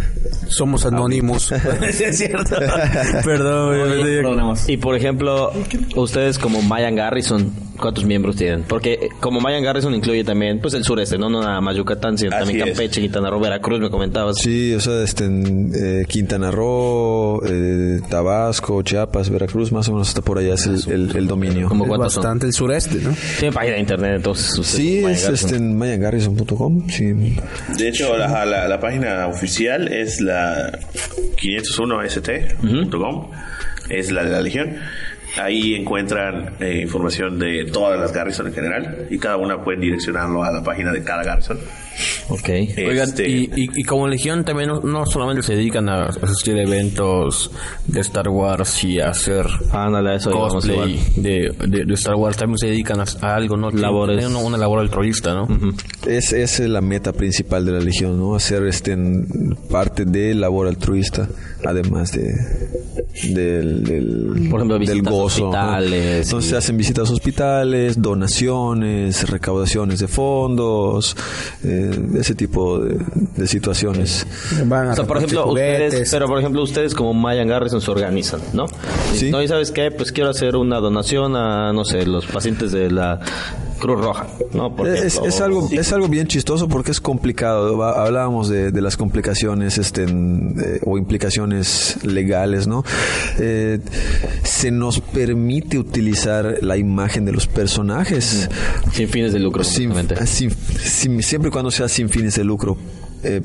[SPEAKER 4] Somos anónimos. *laughs*
[SPEAKER 5] Sí, es cierto. *laughs* Perdón,
[SPEAKER 1] Y por ejemplo, ustedes como Mayan Garrison, ¿cuántos miembros tienen? Porque como Mayan Garrison incluye también pues el sureste, no, no nada más Yucatán, sino
[SPEAKER 3] Así
[SPEAKER 1] también
[SPEAKER 3] es.
[SPEAKER 1] Campeche, Quintana Roo, Veracruz, me comentabas.
[SPEAKER 2] Sí, o sea, este, en eh, Quintana Roo, eh, Tabasco, Chiapas, Veracruz, más o menos hasta por allá es el, el- el dominio.
[SPEAKER 1] ¿Como
[SPEAKER 4] es
[SPEAKER 1] cuántos son?
[SPEAKER 4] bastante el sureste, ¿no?
[SPEAKER 1] Tiene página de internet, entonces.
[SPEAKER 2] Sí, es este, en mayangarrison.com. Sí.
[SPEAKER 3] De hecho, la, la- la página oficial es la 501st.com, es la de la Legión. Ahí encuentran eh, información de todas las Garrison en general y cada una pueden direccionarlo a la página de cada Garrison.
[SPEAKER 1] Ok.
[SPEAKER 5] Oigan,
[SPEAKER 3] Este,
[SPEAKER 5] y, y, y como legión también no, no solamente se dedican a asistir a eventos de Star Wars y a hacer
[SPEAKER 1] Ándale, eso
[SPEAKER 5] cosplay de, de, de Star Wars, también se dedican a, a algo, ¿no?
[SPEAKER 1] Labores.
[SPEAKER 5] Tienen una, una labor altruista, ¿no?
[SPEAKER 2] Es, es la meta principal de la Legión, ¿no? Hacer este, parte de labor altruista, además de del, del,
[SPEAKER 1] Por ejemplo,
[SPEAKER 2] del gozo. Entonces
[SPEAKER 1] y-
[SPEAKER 2] se hacen visitas a hospitales, donaciones, recaudaciones de fondos, eh, ese tipo de, de situaciones.
[SPEAKER 4] Van a
[SPEAKER 1] O sea, por ejemplo, ustedes, pero por ejemplo, ustedes como Mayan Garrison se organizan, ¿no?
[SPEAKER 2] Sí.
[SPEAKER 1] No, y sabes qué, pues quiero hacer una donación a, no sé, los pacientes de la Cruz Roja, ¿no? Por
[SPEAKER 2] Es,
[SPEAKER 1] ejemplo.
[SPEAKER 2] es algo es algo bien chistoso porque es complicado. Hablábamos de, de las complicaciones este, en, eh, o implicaciones legales, ¿no? Eh, se nos permite utilizar la imagen de los personajes
[SPEAKER 1] Sin fines de lucro,
[SPEAKER 2] sin- sin- siempre y cuando sea sin fines de lucro. Eh,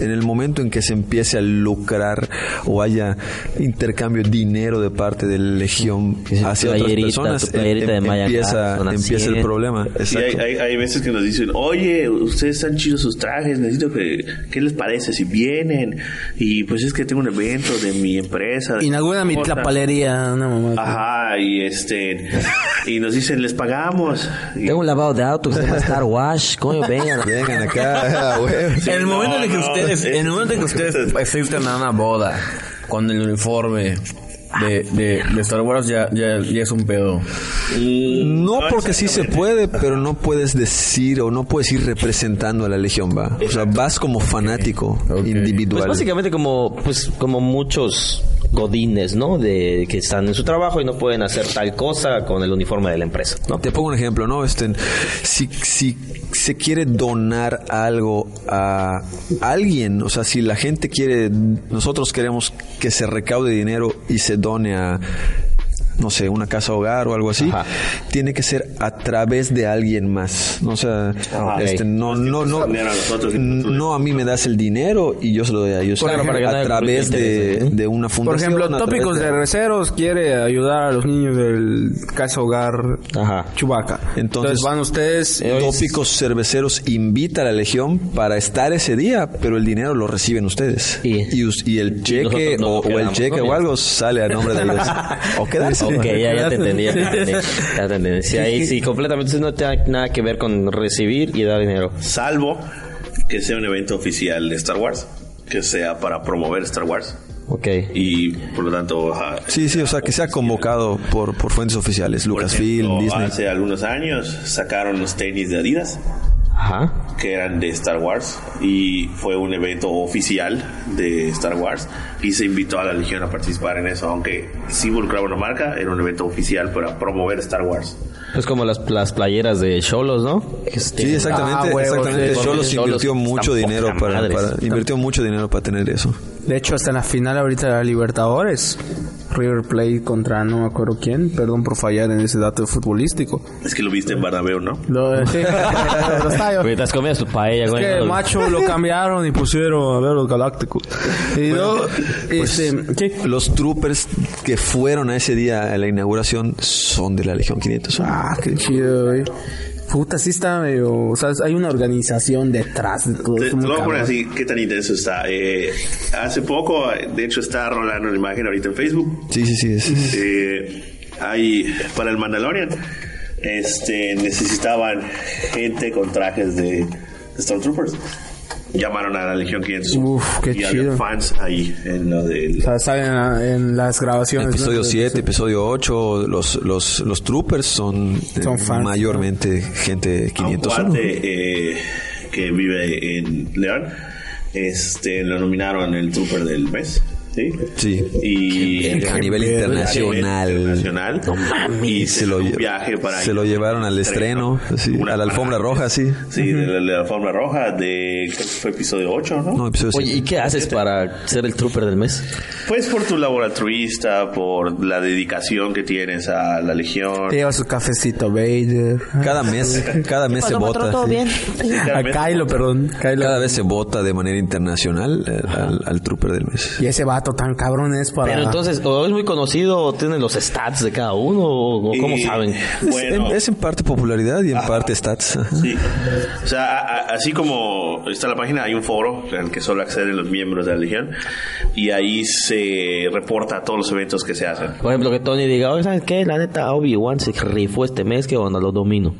[SPEAKER 2] en el momento en que se empiece a lucrar o haya intercambio de dinero de parte de la legión hacia
[SPEAKER 1] tu
[SPEAKER 2] otras
[SPEAKER 1] playerita,
[SPEAKER 2] personas,
[SPEAKER 1] playerita
[SPEAKER 2] em-
[SPEAKER 1] de Maya
[SPEAKER 2] empieza,
[SPEAKER 1] Carson,
[SPEAKER 2] empieza el problema.
[SPEAKER 3] Sí, hay, hay, hay veces que nos dicen, oye, ustedes están chidos sus trajes, necesito que, ¿qué les parece si vienen? Y pues es que tengo un evento de mi empresa.
[SPEAKER 4] Inaugura mi
[SPEAKER 3] cosa".
[SPEAKER 4] tlapalería, mamá.
[SPEAKER 3] Ajá, y este, y nos dicen, les pagamos. Y-
[SPEAKER 1] Tengo un lavado de auto que se llama *laughs* Star Wash, coño, vengan.
[SPEAKER 2] Vengan acá, *laughs* güey.
[SPEAKER 5] el momento en el que
[SPEAKER 3] no,
[SPEAKER 5] ustedes,
[SPEAKER 3] es-
[SPEAKER 5] en el momento en que ustedes asisten a una boda con el uniforme de, de, de Star Wars ya, ya, ya es un pedo.
[SPEAKER 2] No porque sí se puede, pero no puedes decir o no puedes ir representando a la legión, va. O sea, vas como fanático
[SPEAKER 1] Pues
[SPEAKER 2] individual.
[SPEAKER 1] básicamente como, pues, como muchos godines, ¿no? De que están en su trabajo y no pueden hacer tal cosa con el uniforme de la empresa, ¿no?
[SPEAKER 2] Te pongo un ejemplo, ¿no? Este, si, si se quiere donar algo a alguien, o sea, si la gente quiere, nosotros queremos que se recaude dinero y se done a no sé, una casa hogar o algo así,
[SPEAKER 1] Ajá.
[SPEAKER 2] Tiene que ser a través de alguien más. No, o sea,
[SPEAKER 1] Ah,
[SPEAKER 2] este, no, no, no,
[SPEAKER 3] nosotros y nosotros-
[SPEAKER 2] no a mí me das el dinero y yo se lo doy a ellos.
[SPEAKER 1] Claro,
[SPEAKER 2] a través de,
[SPEAKER 1] ¿no?
[SPEAKER 2] una
[SPEAKER 4] Por
[SPEAKER 2] fundación.
[SPEAKER 4] ejemplo,
[SPEAKER 2] a través
[SPEAKER 4] Tópicos de Receros quiere ayudar a los niños del Casa Hogar
[SPEAKER 1] Ajá.
[SPEAKER 4] Chubaca.
[SPEAKER 2] Entonces-
[SPEAKER 4] van ustedes.
[SPEAKER 1] Eh,
[SPEAKER 2] Tópicos Cerveceros invita a la Legión para estar ese día, pero el dinero lo reciben ustedes.
[SPEAKER 1] Y-
[SPEAKER 2] us- y el cheque o, o el cheque o algo sale a nombre de ellos. *laughs* o quedarse. *laughs*
[SPEAKER 1] Ok, ya, ya te entendí, ya te entendí. Ya te entendí. Sí, ahí sí, completamente no tiene nada que ver con recibir y dar dinero.
[SPEAKER 3] Salvo que sea un evento oficial de Star Wars, que sea para promover Star Wars.
[SPEAKER 1] Ok.
[SPEAKER 3] Y por lo tanto, ajá,
[SPEAKER 2] Sí, sí, o sea, que sea convocado por, por fuentes oficiales, Lucasfilm, Disney.
[SPEAKER 3] hace algunos años sacaron los tenis de Adidas
[SPEAKER 1] Ajá.
[SPEAKER 3] que eran de Star Wars y fue un evento oficial de Star Wars y se invitó a la Legión a participar en eso, aunque sí involucraba una marca, era un evento oficial para promover Star Wars.
[SPEAKER 1] Es como las, las playeras de Cholos, ¿no? Que
[SPEAKER 2] Sí, exactamente,
[SPEAKER 4] Ah, huevos,
[SPEAKER 2] exactamente. Cholos invirtió mucho dinero para- invirtió mucho dinero para tener eso.
[SPEAKER 4] De hecho, hasta en la final ahorita de la Libertadores. River Plate contra no me acuerdo quién. Perdón por fallar en ese dato futbolístico.
[SPEAKER 3] Es que lo viste en Bernabéu, ¿no?
[SPEAKER 4] Lo, sí, *laughs* lo estaba yo.
[SPEAKER 1] Mientras comías tu paella,
[SPEAKER 4] Es
[SPEAKER 1] güey.
[SPEAKER 4] que
[SPEAKER 1] no-
[SPEAKER 4] macho lo *laughs* cambiaron y pusieron a ver los galácticos. Y luego,
[SPEAKER 2] Pues,
[SPEAKER 4] este, ¿qué?
[SPEAKER 2] Los troopers que fueron a ese día a la inauguración son de la Legión 501.
[SPEAKER 4] Ah, qué chido, güey. Puta, sí está medio... O sea, hay una organización detrás de todo
[SPEAKER 3] Te,
[SPEAKER 4] esto.
[SPEAKER 3] te lo voy a así, qué tan intenso está. Eh, hace poco, de hecho, está rolando una imagen ahorita en Facebook.
[SPEAKER 2] Sí, sí, sí. es-
[SPEAKER 3] Eh, hay para el Mandalorian, este, necesitaban gente con trajes de Stormtroopers. Llamaron a la Legión 500
[SPEAKER 4] Uf, qué
[SPEAKER 3] y
[SPEAKER 4] chido.
[SPEAKER 3] había fans ahí en lo del
[SPEAKER 4] O sea, salen en, en las grabaciones.
[SPEAKER 2] Episodio
[SPEAKER 4] ¿no?
[SPEAKER 2] 7, episodio 8, los, los, los troopers son, eh,
[SPEAKER 4] Son fans,
[SPEAKER 2] mayormente gente
[SPEAKER 3] a un
[SPEAKER 2] 501.
[SPEAKER 3] cuate eh, que vive en León. Este, lo nominaron el Trooper del mes. ¿Sí?
[SPEAKER 2] Sí.
[SPEAKER 3] Y
[SPEAKER 2] a nivel internacional.
[SPEAKER 3] internacional. y
[SPEAKER 2] se lo,
[SPEAKER 3] un viaje para
[SPEAKER 2] se lo llevaron al estreno, sí,
[SPEAKER 3] Una
[SPEAKER 2] a la alfombra roja, sí.
[SPEAKER 3] Sí, de la, de la alfombra roja de creo que fue episodio 8, ¿no?
[SPEAKER 2] No, episodio
[SPEAKER 1] Oye, ¿y
[SPEAKER 2] 7.
[SPEAKER 1] qué haces para ser el trooper del mes?
[SPEAKER 3] Pues por tu labor altruista, por la dedicación que tienes a la legión.
[SPEAKER 4] Te lleva su cafecito Vader.
[SPEAKER 2] Cada mes, cada mes se vota. sí.
[SPEAKER 4] A Kylo, perdón. Kylo.
[SPEAKER 2] Cada vez se vota de manera internacional eh, al, al trooper del mes.
[SPEAKER 4] Y ese vato tan cabrón es para...
[SPEAKER 1] Pero entonces, o es muy conocido, o tienen los stats de cada uno, o, o cómo
[SPEAKER 3] Y,
[SPEAKER 1] saben.
[SPEAKER 2] Es,
[SPEAKER 3] Bueno,
[SPEAKER 2] en, es en parte popularidad y en parte stats. ajá.
[SPEAKER 3] Sí. O sea, a- a- así como está la página, hay un foro al que solo acceden los miembros de la Legión y ahí se reporta todos los eventos que se hacen.
[SPEAKER 1] Por ejemplo, que Tony diga, oye, ¿sabes qué? La neta, Obi-Wan se rifó este mes, que onda, lo domino.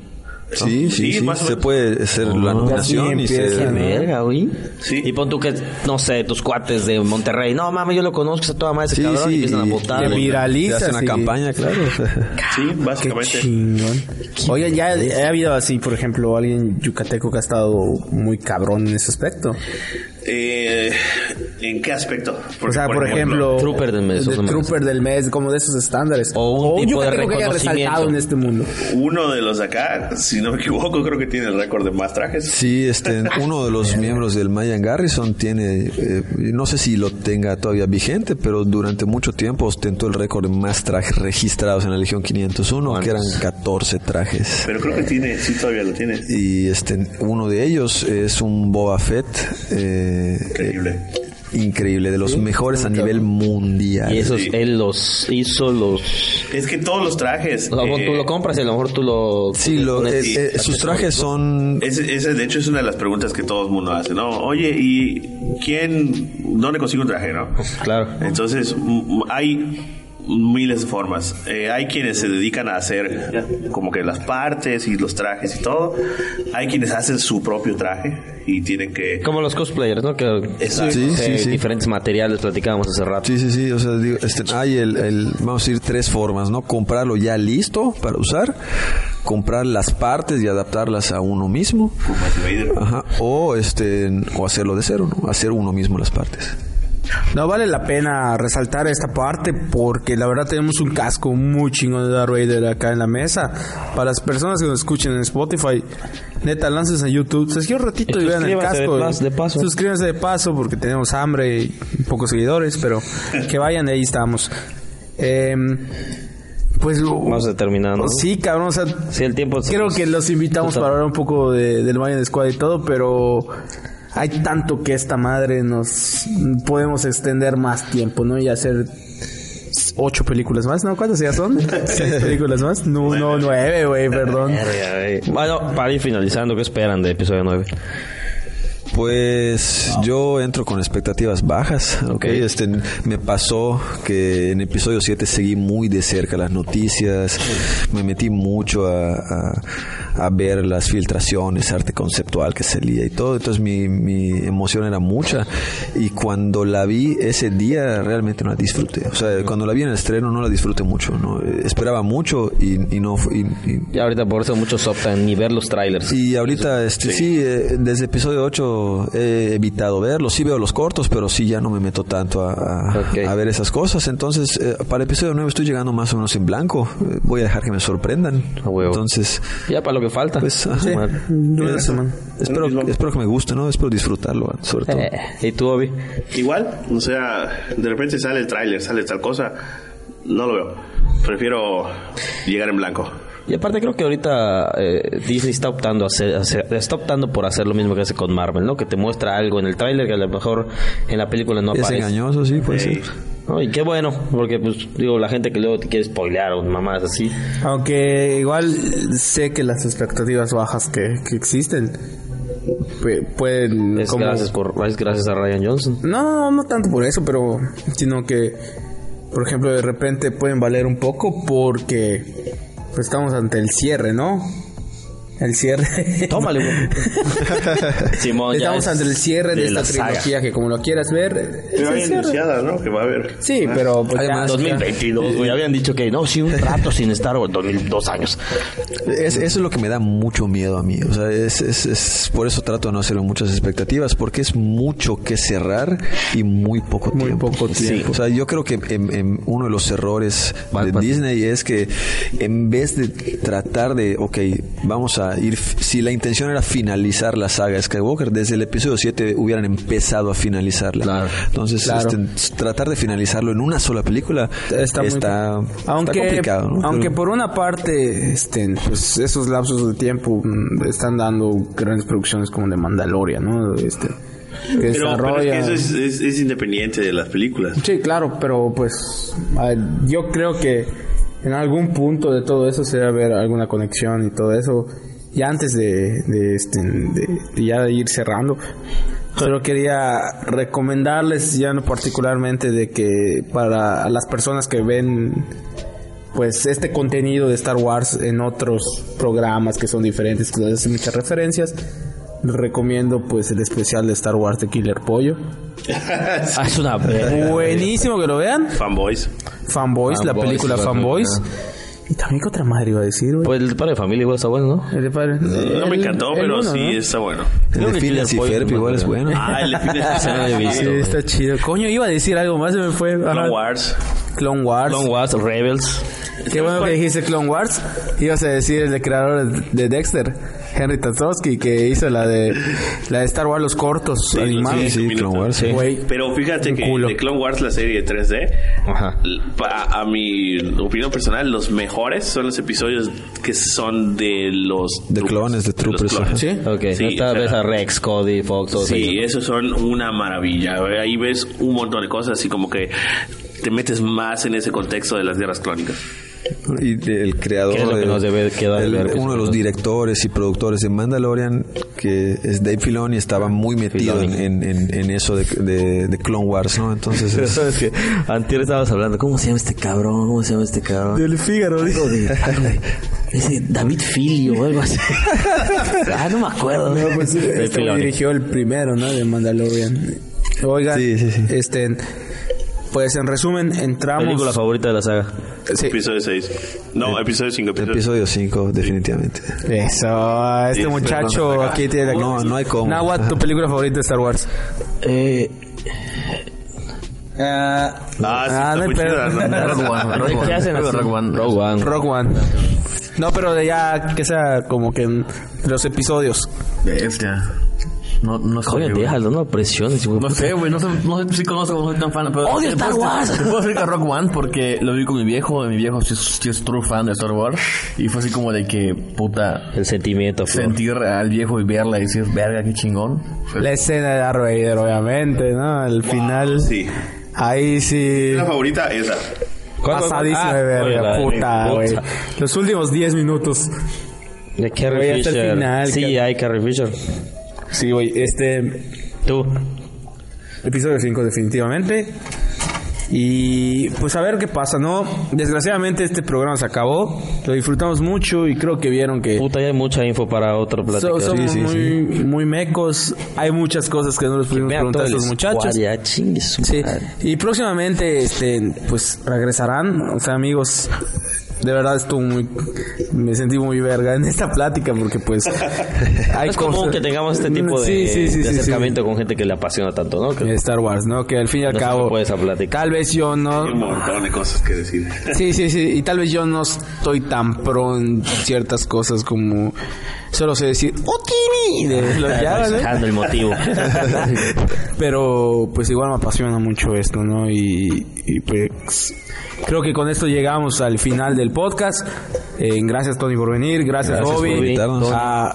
[SPEAKER 2] Sí, sí,
[SPEAKER 3] Sí,
[SPEAKER 2] sí.
[SPEAKER 3] más
[SPEAKER 2] Se puede hacer la nominación y se...
[SPEAKER 1] Qué verga, güey.
[SPEAKER 3] Sí.
[SPEAKER 1] Y pon tú que, no sé, tus cuates de Monterrey. No, mames, yo lo conozco, se toda madre ese
[SPEAKER 2] Sí,
[SPEAKER 1] cabrón. y
[SPEAKER 2] sí,
[SPEAKER 1] empiezan a
[SPEAKER 2] y-
[SPEAKER 1] votar.
[SPEAKER 4] y viraliza,
[SPEAKER 2] Se hace una
[SPEAKER 4] sí.
[SPEAKER 2] campaña, claro. *laughs*
[SPEAKER 3] Sí,
[SPEAKER 4] Qué
[SPEAKER 3] básicamente.
[SPEAKER 4] chingón. Oigan, ya ha habido así, por ejemplo, alguien yucateco que ha estado muy cabrón en ese aspecto.
[SPEAKER 3] Eh, ¿En qué aspecto?
[SPEAKER 4] o sea, por, ejemplo,
[SPEAKER 1] Trooper del mes,
[SPEAKER 4] Trooper del mes, como de esos estándares.
[SPEAKER 1] O un tipo de
[SPEAKER 4] yucateco que haya resaltado en este mundo.
[SPEAKER 3] uno de los de acá, si no me equivoco, creo que tiene el récord de más trajes.
[SPEAKER 2] Sí, este, uno de los *laughs* miembros del Mayan Garrison tiene, eh, no sé si lo tenga todavía vigente, pero durante mucho tiempo ostentó el récord de más trajes registrados en la Legión 501, que eran 14 trajes.
[SPEAKER 3] Pero creo que tiene, sí, todavía lo tiene.
[SPEAKER 2] Y este, uno de ellos es un Boba Fett. eh,
[SPEAKER 3] Increíble.
[SPEAKER 2] increíble, de los mejores a nivel mundial.
[SPEAKER 1] Y esos,
[SPEAKER 3] Sí.
[SPEAKER 1] él los hizo, los...
[SPEAKER 3] Es que todos los trajes.
[SPEAKER 1] a lo mejor
[SPEAKER 3] eh,
[SPEAKER 1] tú lo compras y a lo mejor tú lo...
[SPEAKER 2] Sí, lo-
[SPEAKER 1] pones-
[SPEAKER 2] eh, eh, sus trajes son
[SPEAKER 3] Ese, ese, de hecho, es una de las preguntas que todo el mundo hace, ¿no? Oye, ¿y quién, dónde consigo un traje, no?
[SPEAKER 1] Claro.
[SPEAKER 3] Entonces, hay miles de formas. Eh, hay quienes se dedican a hacer como que las partes y los trajes y todo. Hay quienes hacen su propio traje y tienen que...
[SPEAKER 1] Como los cosplayers, ¿no? Que
[SPEAKER 3] Exacto.
[SPEAKER 2] Sí, sí,
[SPEAKER 1] eh,
[SPEAKER 2] sí.
[SPEAKER 1] diferentes materiales platicábamos hace rato.
[SPEAKER 2] Sí, sí, sí. O sea, digo, este, hay el, el- vamos a decir, tres formas, ¿no? Comprarlo ya listo para usar, comprar las partes y adaptarlas a uno mismo, ajá, o este, o hacerlo de cero, ¿no? Hacer uno mismo las partes.
[SPEAKER 4] No vale la pena resaltar esta parte porque la verdad tenemos un casco muy chingón de Darth Vader acá en la mesa. Para las personas que nos escuchen en Spotify, neta, lances a YouTube, se un ratito
[SPEAKER 1] Y
[SPEAKER 4] y vean el
[SPEAKER 1] de
[SPEAKER 4] casco.
[SPEAKER 1] pas- de paso.
[SPEAKER 4] Suscríbanse de paso porque tenemos hambre y pocos seguidores, pero que vayan, ahí estamos. Em, Pues
[SPEAKER 1] Vamos a terminar, ¿no?
[SPEAKER 4] Sí, cabrón, o sea,
[SPEAKER 1] Sí, el tiempo...
[SPEAKER 4] creo que los invitamos para hablar un poco de, del Mayan Squad y todo, pero hay tanto que esta madre nos podemos extender más tiempo, ¿no? Y hacer ocho películas más, ¿no? ¿Cuántas ya son? *laughs* ¿Seis películas más? No, no, nueve, güey, perdón.
[SPEAKER 1] Bueno, para ir finalizando, ¿qué esperan de episodio 9?
[SPEAKER 2] Pues yo entro con expectativas bajas, ¿ok? Este, me pasó que en episodio 7 seguí muy de cerca las noticias, me metí mucho a, a- a ver las filtraciones, arte conceptual que salía y todo, entonces mi, mi emoción era mucha. Y cuando la vi ese día realmente no la disfruté, o sea, cuando la vi en el estreno no la disfruté mucho, ¿no? Eh, Esperaba mucho y, y no... y- y-
[SPEAKER 1] Y ahorita por eso muchos optan ni ver los trailers.
[SPEAKER 2] y ahorita, este, sí, eh, desde episodio 8 he evitado verlos. Sí veo los cortos, pero sí ya no me meto tanto a, a-
[SPEAKER 1] Ok.
[SPEAKER 2] a ver esas cosas. Entonces, eh, para el episodio 9 estoy llegando más o menos en blanco. Eh, voy a dejar que me sorprendan.
[SPEAKER 1] A huevo.
[SPEAKER 2] Entonces,
[SPEAKER 1] Ya para lo que falta.
[SPEAKER 2] pues.
[SPEAKER 4] Sí, semana.
[SPEAKER 2] espero, espero que me guste, ¿no? Espero disfrutarlo, sobre todo.
[SPEAKER 1] Eh, ¿Y tú, Obi?
[SPEAKER 3] Igual, o sea, de repente sale el tráiler, sale tal cosa, no lo veo. Prefiero llegar en blanco.
[SPEAKER 1] Y aparte creo que ahorita eh, Disney está optando a hacer, a hacer- está optando por hacer lo mismo que hace con Marvel, ¿no? Que te muestra algo en el tráiler que a lo mejor en la película no
[SPEAKER 2] es
[SPEAKER 1] aparece.
[SPEAKER 2] engañoso, sí, puede
[SPEAKER 3] Ey.
[SPEAKER 2] ser.
[SPEAKER 1] ¿no? Y qué bueno, porque pues digo, la gente que luego te quiere spoilear o mamás así.
[SPEAKER 4] Aunque igual sé que las expectativas bajas que, que existen pu- pueden
[SPEAKER 1] Es
[SPEAKER 4] como-
[SPEAKER 1] gracias por es gracias a Ryan Johnson.
[SPEAKER 4] No, no, no tanto por eso, pero sino que, por ejemplo, de repente pueden valer un poco porque pues, estamos ante el cierre, ¿no? El cierre.
[SPEAKER 1] Tómale, güey. *laughs* Simón, ya
[SPEAKER 4] Estamos
[SPEAKER 1] es
[SPEAKER 4] ante el cierre de,
[SPEAKER 1] de
[SPEAKER 4] esta
[SPEAKER 1] saga.
[SPEAKER 4] trilogía que como lo quieras ver, es
[SPEAKER 3] Pero hay ¿no? Que va a haber.
[SPEAKER 4] Sí, pero pues,
[SPEAKER 2] Además,
[SPEAKER 4] ya-
[SPEAKER 1] 2022, güey. Habían dicho que no, sí, un rato sin Star Wars, 2002 años.
[SPEAKER 2] Es, eso es lo que me da mucho miedo a mí. O sea, es, es, es- por eso trato de no hacer muchas expectativas, porque es mucho que cerrar y muy poco
[SPEAKER 4] Muy
[SPEAKER 2] tiempo.
[SPEAKER 4] poco tiempo.
[SPEAKER 2] O sea, yo creo que en- en uno de los errores
[SPEAKER 1] Mal-
[SPEAKER 2] de. Disney es que en vez de tratar de, ok, vamos a ir, si la intención era finalizar la saga Skywalker, desde el episodio 7 hubieran empezado a finalizarla.
[SPEAKER 1] Claro.
[SPEAKER 2] Entonces,
[SPEAKER 4] Claro.
[SPEAKER 2] este, tratar de finalizarlo en una sola película
[SPEAKER 4] Está
[SPEAKER 2] está,
[SPEAKER 4] muy-
[SPEAKER 2] está
[SPEAKER 4] aunque
[SPEAKER 2] complicado. ¿no?
[SPEAKER 4] aunque
[SPEAKER 2] Pero-
[SPEAKER 4] por una parte este pues esos lapsos de tiempo mm, están dando grandes producciones como de Mandalorian no este que
[SPEAKER 3] Pero, pero es
[SPEAKER 4] desarrolla
[SPEAKER 3] que eso es, es- es independiente de las películas.
[SPEAKER 4] sí claro pero pues ver, yo creo que en algún punto de todo eso se debe haber alguna conexión y todo eso y antes de, de, este de, de ya ir cerrando Solo quería recomendarles ya no particularmente de que para las personas que ven pues este contenido de Star Wars en otros programas que son diferentes, que les hacen muchas referencias, recomiendo pues el especial de Star Wars de Killer Pollo. *laughs*
[SPEAKER 1] Ah, es una.
[SPEAKER 4] Buenísimo que lo vean.
[SPEAKER 3] Fanboys.
[SPEAKER 4] Fanboys, la
[SPEAKER 1] Fanboys,
[SPEAKER 4] película
[SPEAKER 1] la
[SPEAKER 4] Fanboys. Y también qué otra madre iba a decir, güey.
[SPEAKER 1] Pues el padre de familia igual está bueno, ¿no?
[SPEAKER 4] El de padre-
[SPEAKER 3] No me
[SPEAKER 4] el-
[SPEAKER 3] encantó,
[SPEAKER 4] el
[SPEAKER 3] pero
[SPEAKER 4] uno,
[SPEAKER 3] sí
[SPEAKER 4] ¿no?
[SPEAKER 3] está bueno.
[SPEAKER 2] El de Phineas y Ferb igual es
[SPEAKER 1] es
[SPEAKER 2] bueno.
[SPEAKER 3] Ah, el de
[SPEAKER 1] lo he visto.
[SPEAKER 4] Sí, está chido. Coño, iba a decir algo más, se me fue. Ajá.
[SPEAKER 3] Clone Wars.
[SPEAKER 4] Clone Wars.
[SPEAKER 1] Clone Wars, Rebels.
[SPEAKER 4] Qué bueno que dijiste Clone Wars. Ibas a decir el de creador de Dexter, Henry Tatsowski, que hizo la de la de Star Wars los cortos animados.
[SPEAKER 2] Sí, sí,
[SPEAKER 3] minutos.
[SPEAKER 2] Clone Wars, sí.
[SPEAKER 3] Pero fíjate que
[SPEAKER 4] culo.
[SPEAKER 3] de Clone Wars, la serie de 3D,
[SPEAKER 1] Ajá.
[SPEAKER 3] l- pa- a mi opinión personal, los mejores son los episodios que son de los...
[SPEAKER 2] De
[SPEAKER 3] troopers,
[SPEAKER 2] clones, de troopers,
[SPEAKER 3] clones.
[SPEAKER 4] ¿Sí?
[SPEAKER 1] Ok,
[SPEAKER 3] Sí,
[SPEAKER 1] esta
[SPEAKER 3] o sea,
[SPEAKER 1] vez a Rex, Cody, Fox, todos
[SPEAKER 3] Sí,
[SPEAKER 1] ellos.
[SPEAKER 3] esos son una maravilla. Ahí ves un montón de cosas así como que te metes más en ese contexto de las guerras clónicas.
[SPEAKER 2] Y el creador,
[SPEAKER 1] ¿Qué es lo que
[SPEAKER 2] de-
[SPEAKER 1] nos debe quedar
[SPEAKER 2] el-
[SPEAKER 1] ver?
[SPEAKER 2] uno de los directores y productores de Mandalorian, que es Dave Filoni, estaba muy metido en, en- en- en eso de, de- de Clone Wars, ¿no? Entonces, *laughs* es-
[SPEAKER 1] ¿Sabes qué? Antier estabas hablando, ¿cómo se llama este cabrón? ¿Cómo se llama este cabrón?
[SPEAKER 4] Del Fígaro,
[SPEAKER 1] de- *laughs* de- Ese David Filio o algo así. *laughs* ah, no me acuerdo.
[SPEAKER 4] No, pues este
[SPEAKER 1] Filoni.
[SPEAKER 4] dirigió el primero, ¿no? De Mandalorian. Oigan,
[SPEAKER 2] Sí, sí, sí.
[SPEAKER 4] este, pues en resumen entramos.
[SPEAKER 1] Película favorita de la saga.
[SPEAKER 4] Sí.
[SPEAKER 3] Episodio 6. No, episodio 5. Episodio
[SPEAKER 2] episodio 5, definitivamente.
[SPEAKER 4] Eso, este
[SPEAKER 3] Sí,
[SPEAKER 4] muchacho aquí tiene la
[SPEAKER 2] No, no hay cómo.
[SPEAKER 4] Nahuatl, tu película favorita de Star Wars.
[SPEAKER 1] Eh,
[SPEAKER 4] Ah,
[SPEAKER 3] Ah, sí,
[SPEAKER 4] Ah, no.
[SPEAKER 5] Rogue One, One. Rogue One.
[SPEAKER 1] Rogue One.
[SPEAKER 4] No, pero de ya que sea como que en los episodios.
[SPEAKER 5] Bestia. No, no sé.
[SPEAKER 1] Coño,
[SPEAKER 5] güey.
[SPEAKER 1] déjalo, no presiones, güey.
[SPEAKER 5] No sé, güey, no sé, no sé si conozco, no soy tan fan. Pero
[SPEAKER 1] ¡Odio
[SPEAKER 5] te
[SPEAKER 1] Star Wars!
[SPEAKER 5] Te puedo decir que Rock One porque lo vi con mi viejo. Mi viejo sí es, sí es true fan de Star Wars. Y fue así como de que, puta,
[SPEAKER 1] El sentimiento, flor.
[SPEAKER 5] sentir al viejo y verla y decir, verga, qué chingón.
[SPEAKER 4] La escena de Darth Vader, obviamente, ¿no? Al final.
[SPEAKER 3] Sí.
[SPEAKER 4] Ahí sí.
[SPEAKER 3] La favorita, esa.
[SPEAKER 4] Pasadísima
[SPEAKER 1] Ah,
[SPEAKER 4] de verga,
[SPEAKER 1] oye,
[SPEAKER 4] puta, güey. Los últimos 10 minutos.
[SPEAKER 1] De Carrie
[SPEAKER 4] Güey, hasta el
[SPEAKER 1] Fisher.
[SPEAKER 4] final,
[SPEAKER 1] sí, hay Carrie Fisher.
[SPEAKER 4] Sí, güey, este.
[SPEAKER 1] Tú.
[SPEAKER 4] Episodio 5 definitivamente. Y pues a ver qué pasa, ¿no? Desgraciadamente este programa se acabó. Lo disfrutamos mucho y creo que vieron que
[SPEAKER 1] Puta, ya hay mucha info para otra plática.
[SPEAKER 4] so- somos
[SPEAKER 2] sí,
[SPEAKER 4] muy, muy mecos. Hay muchas cosas que no les pudimos preguntar a estos muchachos.
[SPEAKER 1] squad, Ya, chingue su
[SPEAKER 4] Sí,
[SPEAKER 1] madre.
[SPEAKER 4] y próximamente, este, pues regresarán. O sea, amigos, de verdad estuvo muy, me sentí muy verga en esta plática porque pues *laughs* hay
[SPEAKER 1] es común
[SPEAKER 4] cosas-
[SPEAKER 1] que tengamos este tipo de,
[SPEAKER 4] Sí, sí, sí,
[SPEAKER 1] de
[SPEAKER 4] sí, sí.
[SPEAKER 1] acercamiento con gente que le apasiona tanto, ¿no? Que
[SPEAKER 4] Star Wars, ¿no? Que al fin y al
[SPEAKER 1] no
[SPEAKER 4] cabo, tal vez yo no,
[SPEAKER 3] Un montón de cosas que decir.
[SPEAKER 4] Sí, sí, sí. Y tal vez yo no estoy tan pro en ciertas cosas como solo sé decir ¡Otini! de los ¿no?
[SPEAKER 1] Dejando el motivo. *laughs*
[SPEAKER 4] Pero pues igual me apasiona mucho esto, ¿no? Y, y, pues creo que con esto llegamos al final del podcast. Eh, gracias Tony por venir, gracias,
[SPEAKER 2] Gracias por
[SPEAKER 4] Bobby.
[SPEAKER 2] invitarnos.
[SPEAKER 4] A-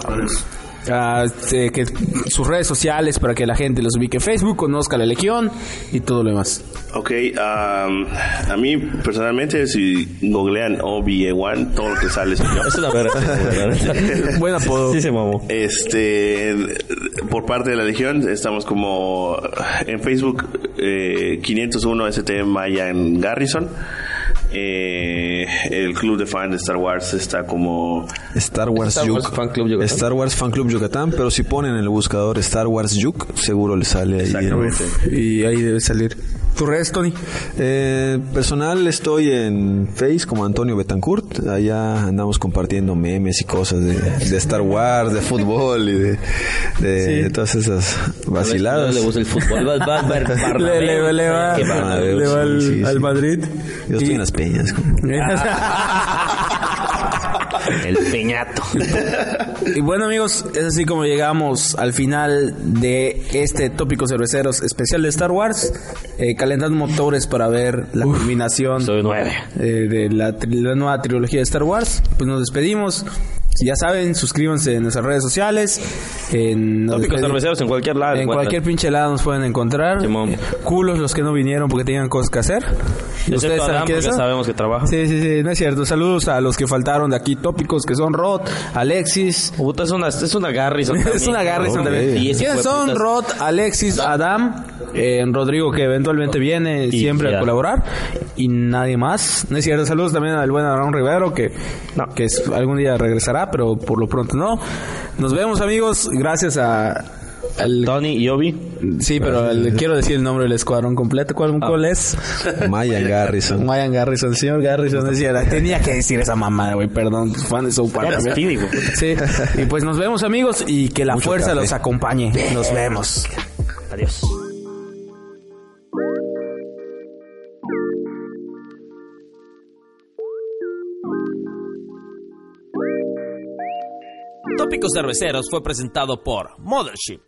[SPEAKER 4] a, este, que sus redes sociales para que la gente los ubique Facebook, conozca la Legión y todo lo demás.
[SPEAKER 3] Ok, um, a mí personalmente, si googlean Obi-Wan, todo lo que sale soy yo. *laughs*
[SPEAKER 1] es una verga. *laughs* *laughs*
[SPEAKER 4] Buen apodo.
[SPEAKER 1] Sí se mamó.
[SPEAKER 3] Este, por parte de la Legión, estamos como en Facebook eh, 501 ST Mayan Garrison. Eh, el club de fans de Star Wars está como
[SPEAKER 2] Star Wars,
[SPEAKER 1] Star Wars
[SPEAKER 2] Yuk.
[SPEAKER 1] Fan Club Yucatán.
[SPEAKER 2] Star Wars Fan Club Yucatán, pero si ponen en el buscador Star Wars Yuk, seguro le sale ahí.
[SPEAKER 3] exactamente.
[SPEAKER 4] Y ahí debe salir. ¿Tu redes, Tony?
[SPEAKER 2] Eh, personal estoy en Face como Antonio Betancourt. Allá andamos compartiendo memes y cosas de, de Star Wars, de fútbol y de, de, de todas esas vaciladas.
[SPEAKER 1] le gusta el fútbol. Va, va, va, *laughs*
[SPEAKER 4] Le, le, le va, le va al,
[SPEAKER 2] sí, sí,
[SPEAKER 4] al
[SPEAKER 2] sí.
[SPEAKER 4] Madrid.
[SPEAKER 2] Yo estoy
[SPEAKER 4] Y-
[SPEAKER 2] en las peñas. *laughs* *laughs*
[SPEAKER 1] El peñato. *laughs*
[SPEAKER 4] Y bueno amigos, es así como llegamos al final de este tópico cerveceros especial de Star Wars, eh, calentando motores para ver la culminación
[SPEAKER 1] Soy nueve.
[SPEAKER 4] eh, de la, la nueva trilogía de Star Wars. Pues nos despedimos. Ya saben, suscríbanse en nuestras redes sociales. En,
[SPEAKER 1] Tópicos cerveceros en cualquier lado.
[SPEAKER 4] En cualquier pinche lado nos pueden encontrar.
[SPEAKER 1] Simón.
[SPEAKER 4] Culos los que no vinieron porque tenían cosas que hacer.
[SPEAKER 1] Excepto
[SPEAKER 4] saben eso?
[SPEAKER 1] sabemos que trabaja.
[SPEAKER 4] Sí, sí, sí, no es cierto. Saludos a los que faltaron de aquí tópicos que son Rod, Alexis.
[SPEAKER 1] Puta, es una, es una Garrison. *laughs*
[SPEAKER 4] es una Garrison también.
[SPEAKER 1] Ese
[SPEAKER 4] ¿Quiénes son? Rod, Alexis, Adam, eh, Rodrigo que eventualmente viene
[SPEAKER 1] Y
[SPEAKER 4] siempre
[SPEAKER 1] ya.
[SPEAKER 4] a colaborar y nadie más. No es cierto. Saludos también al buen Aarón Rivero que, que es- algún día regresará, pero por lo pronto no. Nos vemos amigos. Gracias a... al-
[SPEAKER 1] Tony y Obi.
[SPEAKER 4] sí, pero le quiero decir el nombre del escuadrón completo. ¿Cuál,
[SPEAKER 1] Ah.
[SPEAKER 4] cuál es? *laughs*
[SPEAKER 2] Mayan Garrison.
[SPEAKER 4] Ryan Garrison, señor Garrison, decía, tenía que decir esa mamada, güey, perdón, fan de South Park. Sí, y pues nos vemos amigos y que la fuerza
[SPEAKER 2] café.
[SPEAKER 4] los acompañe. Nos vemos.
[SPEAKER 1] Adiós.
[SPEAKER 6] Tópicos Cerveceros fue presentado por Mothership,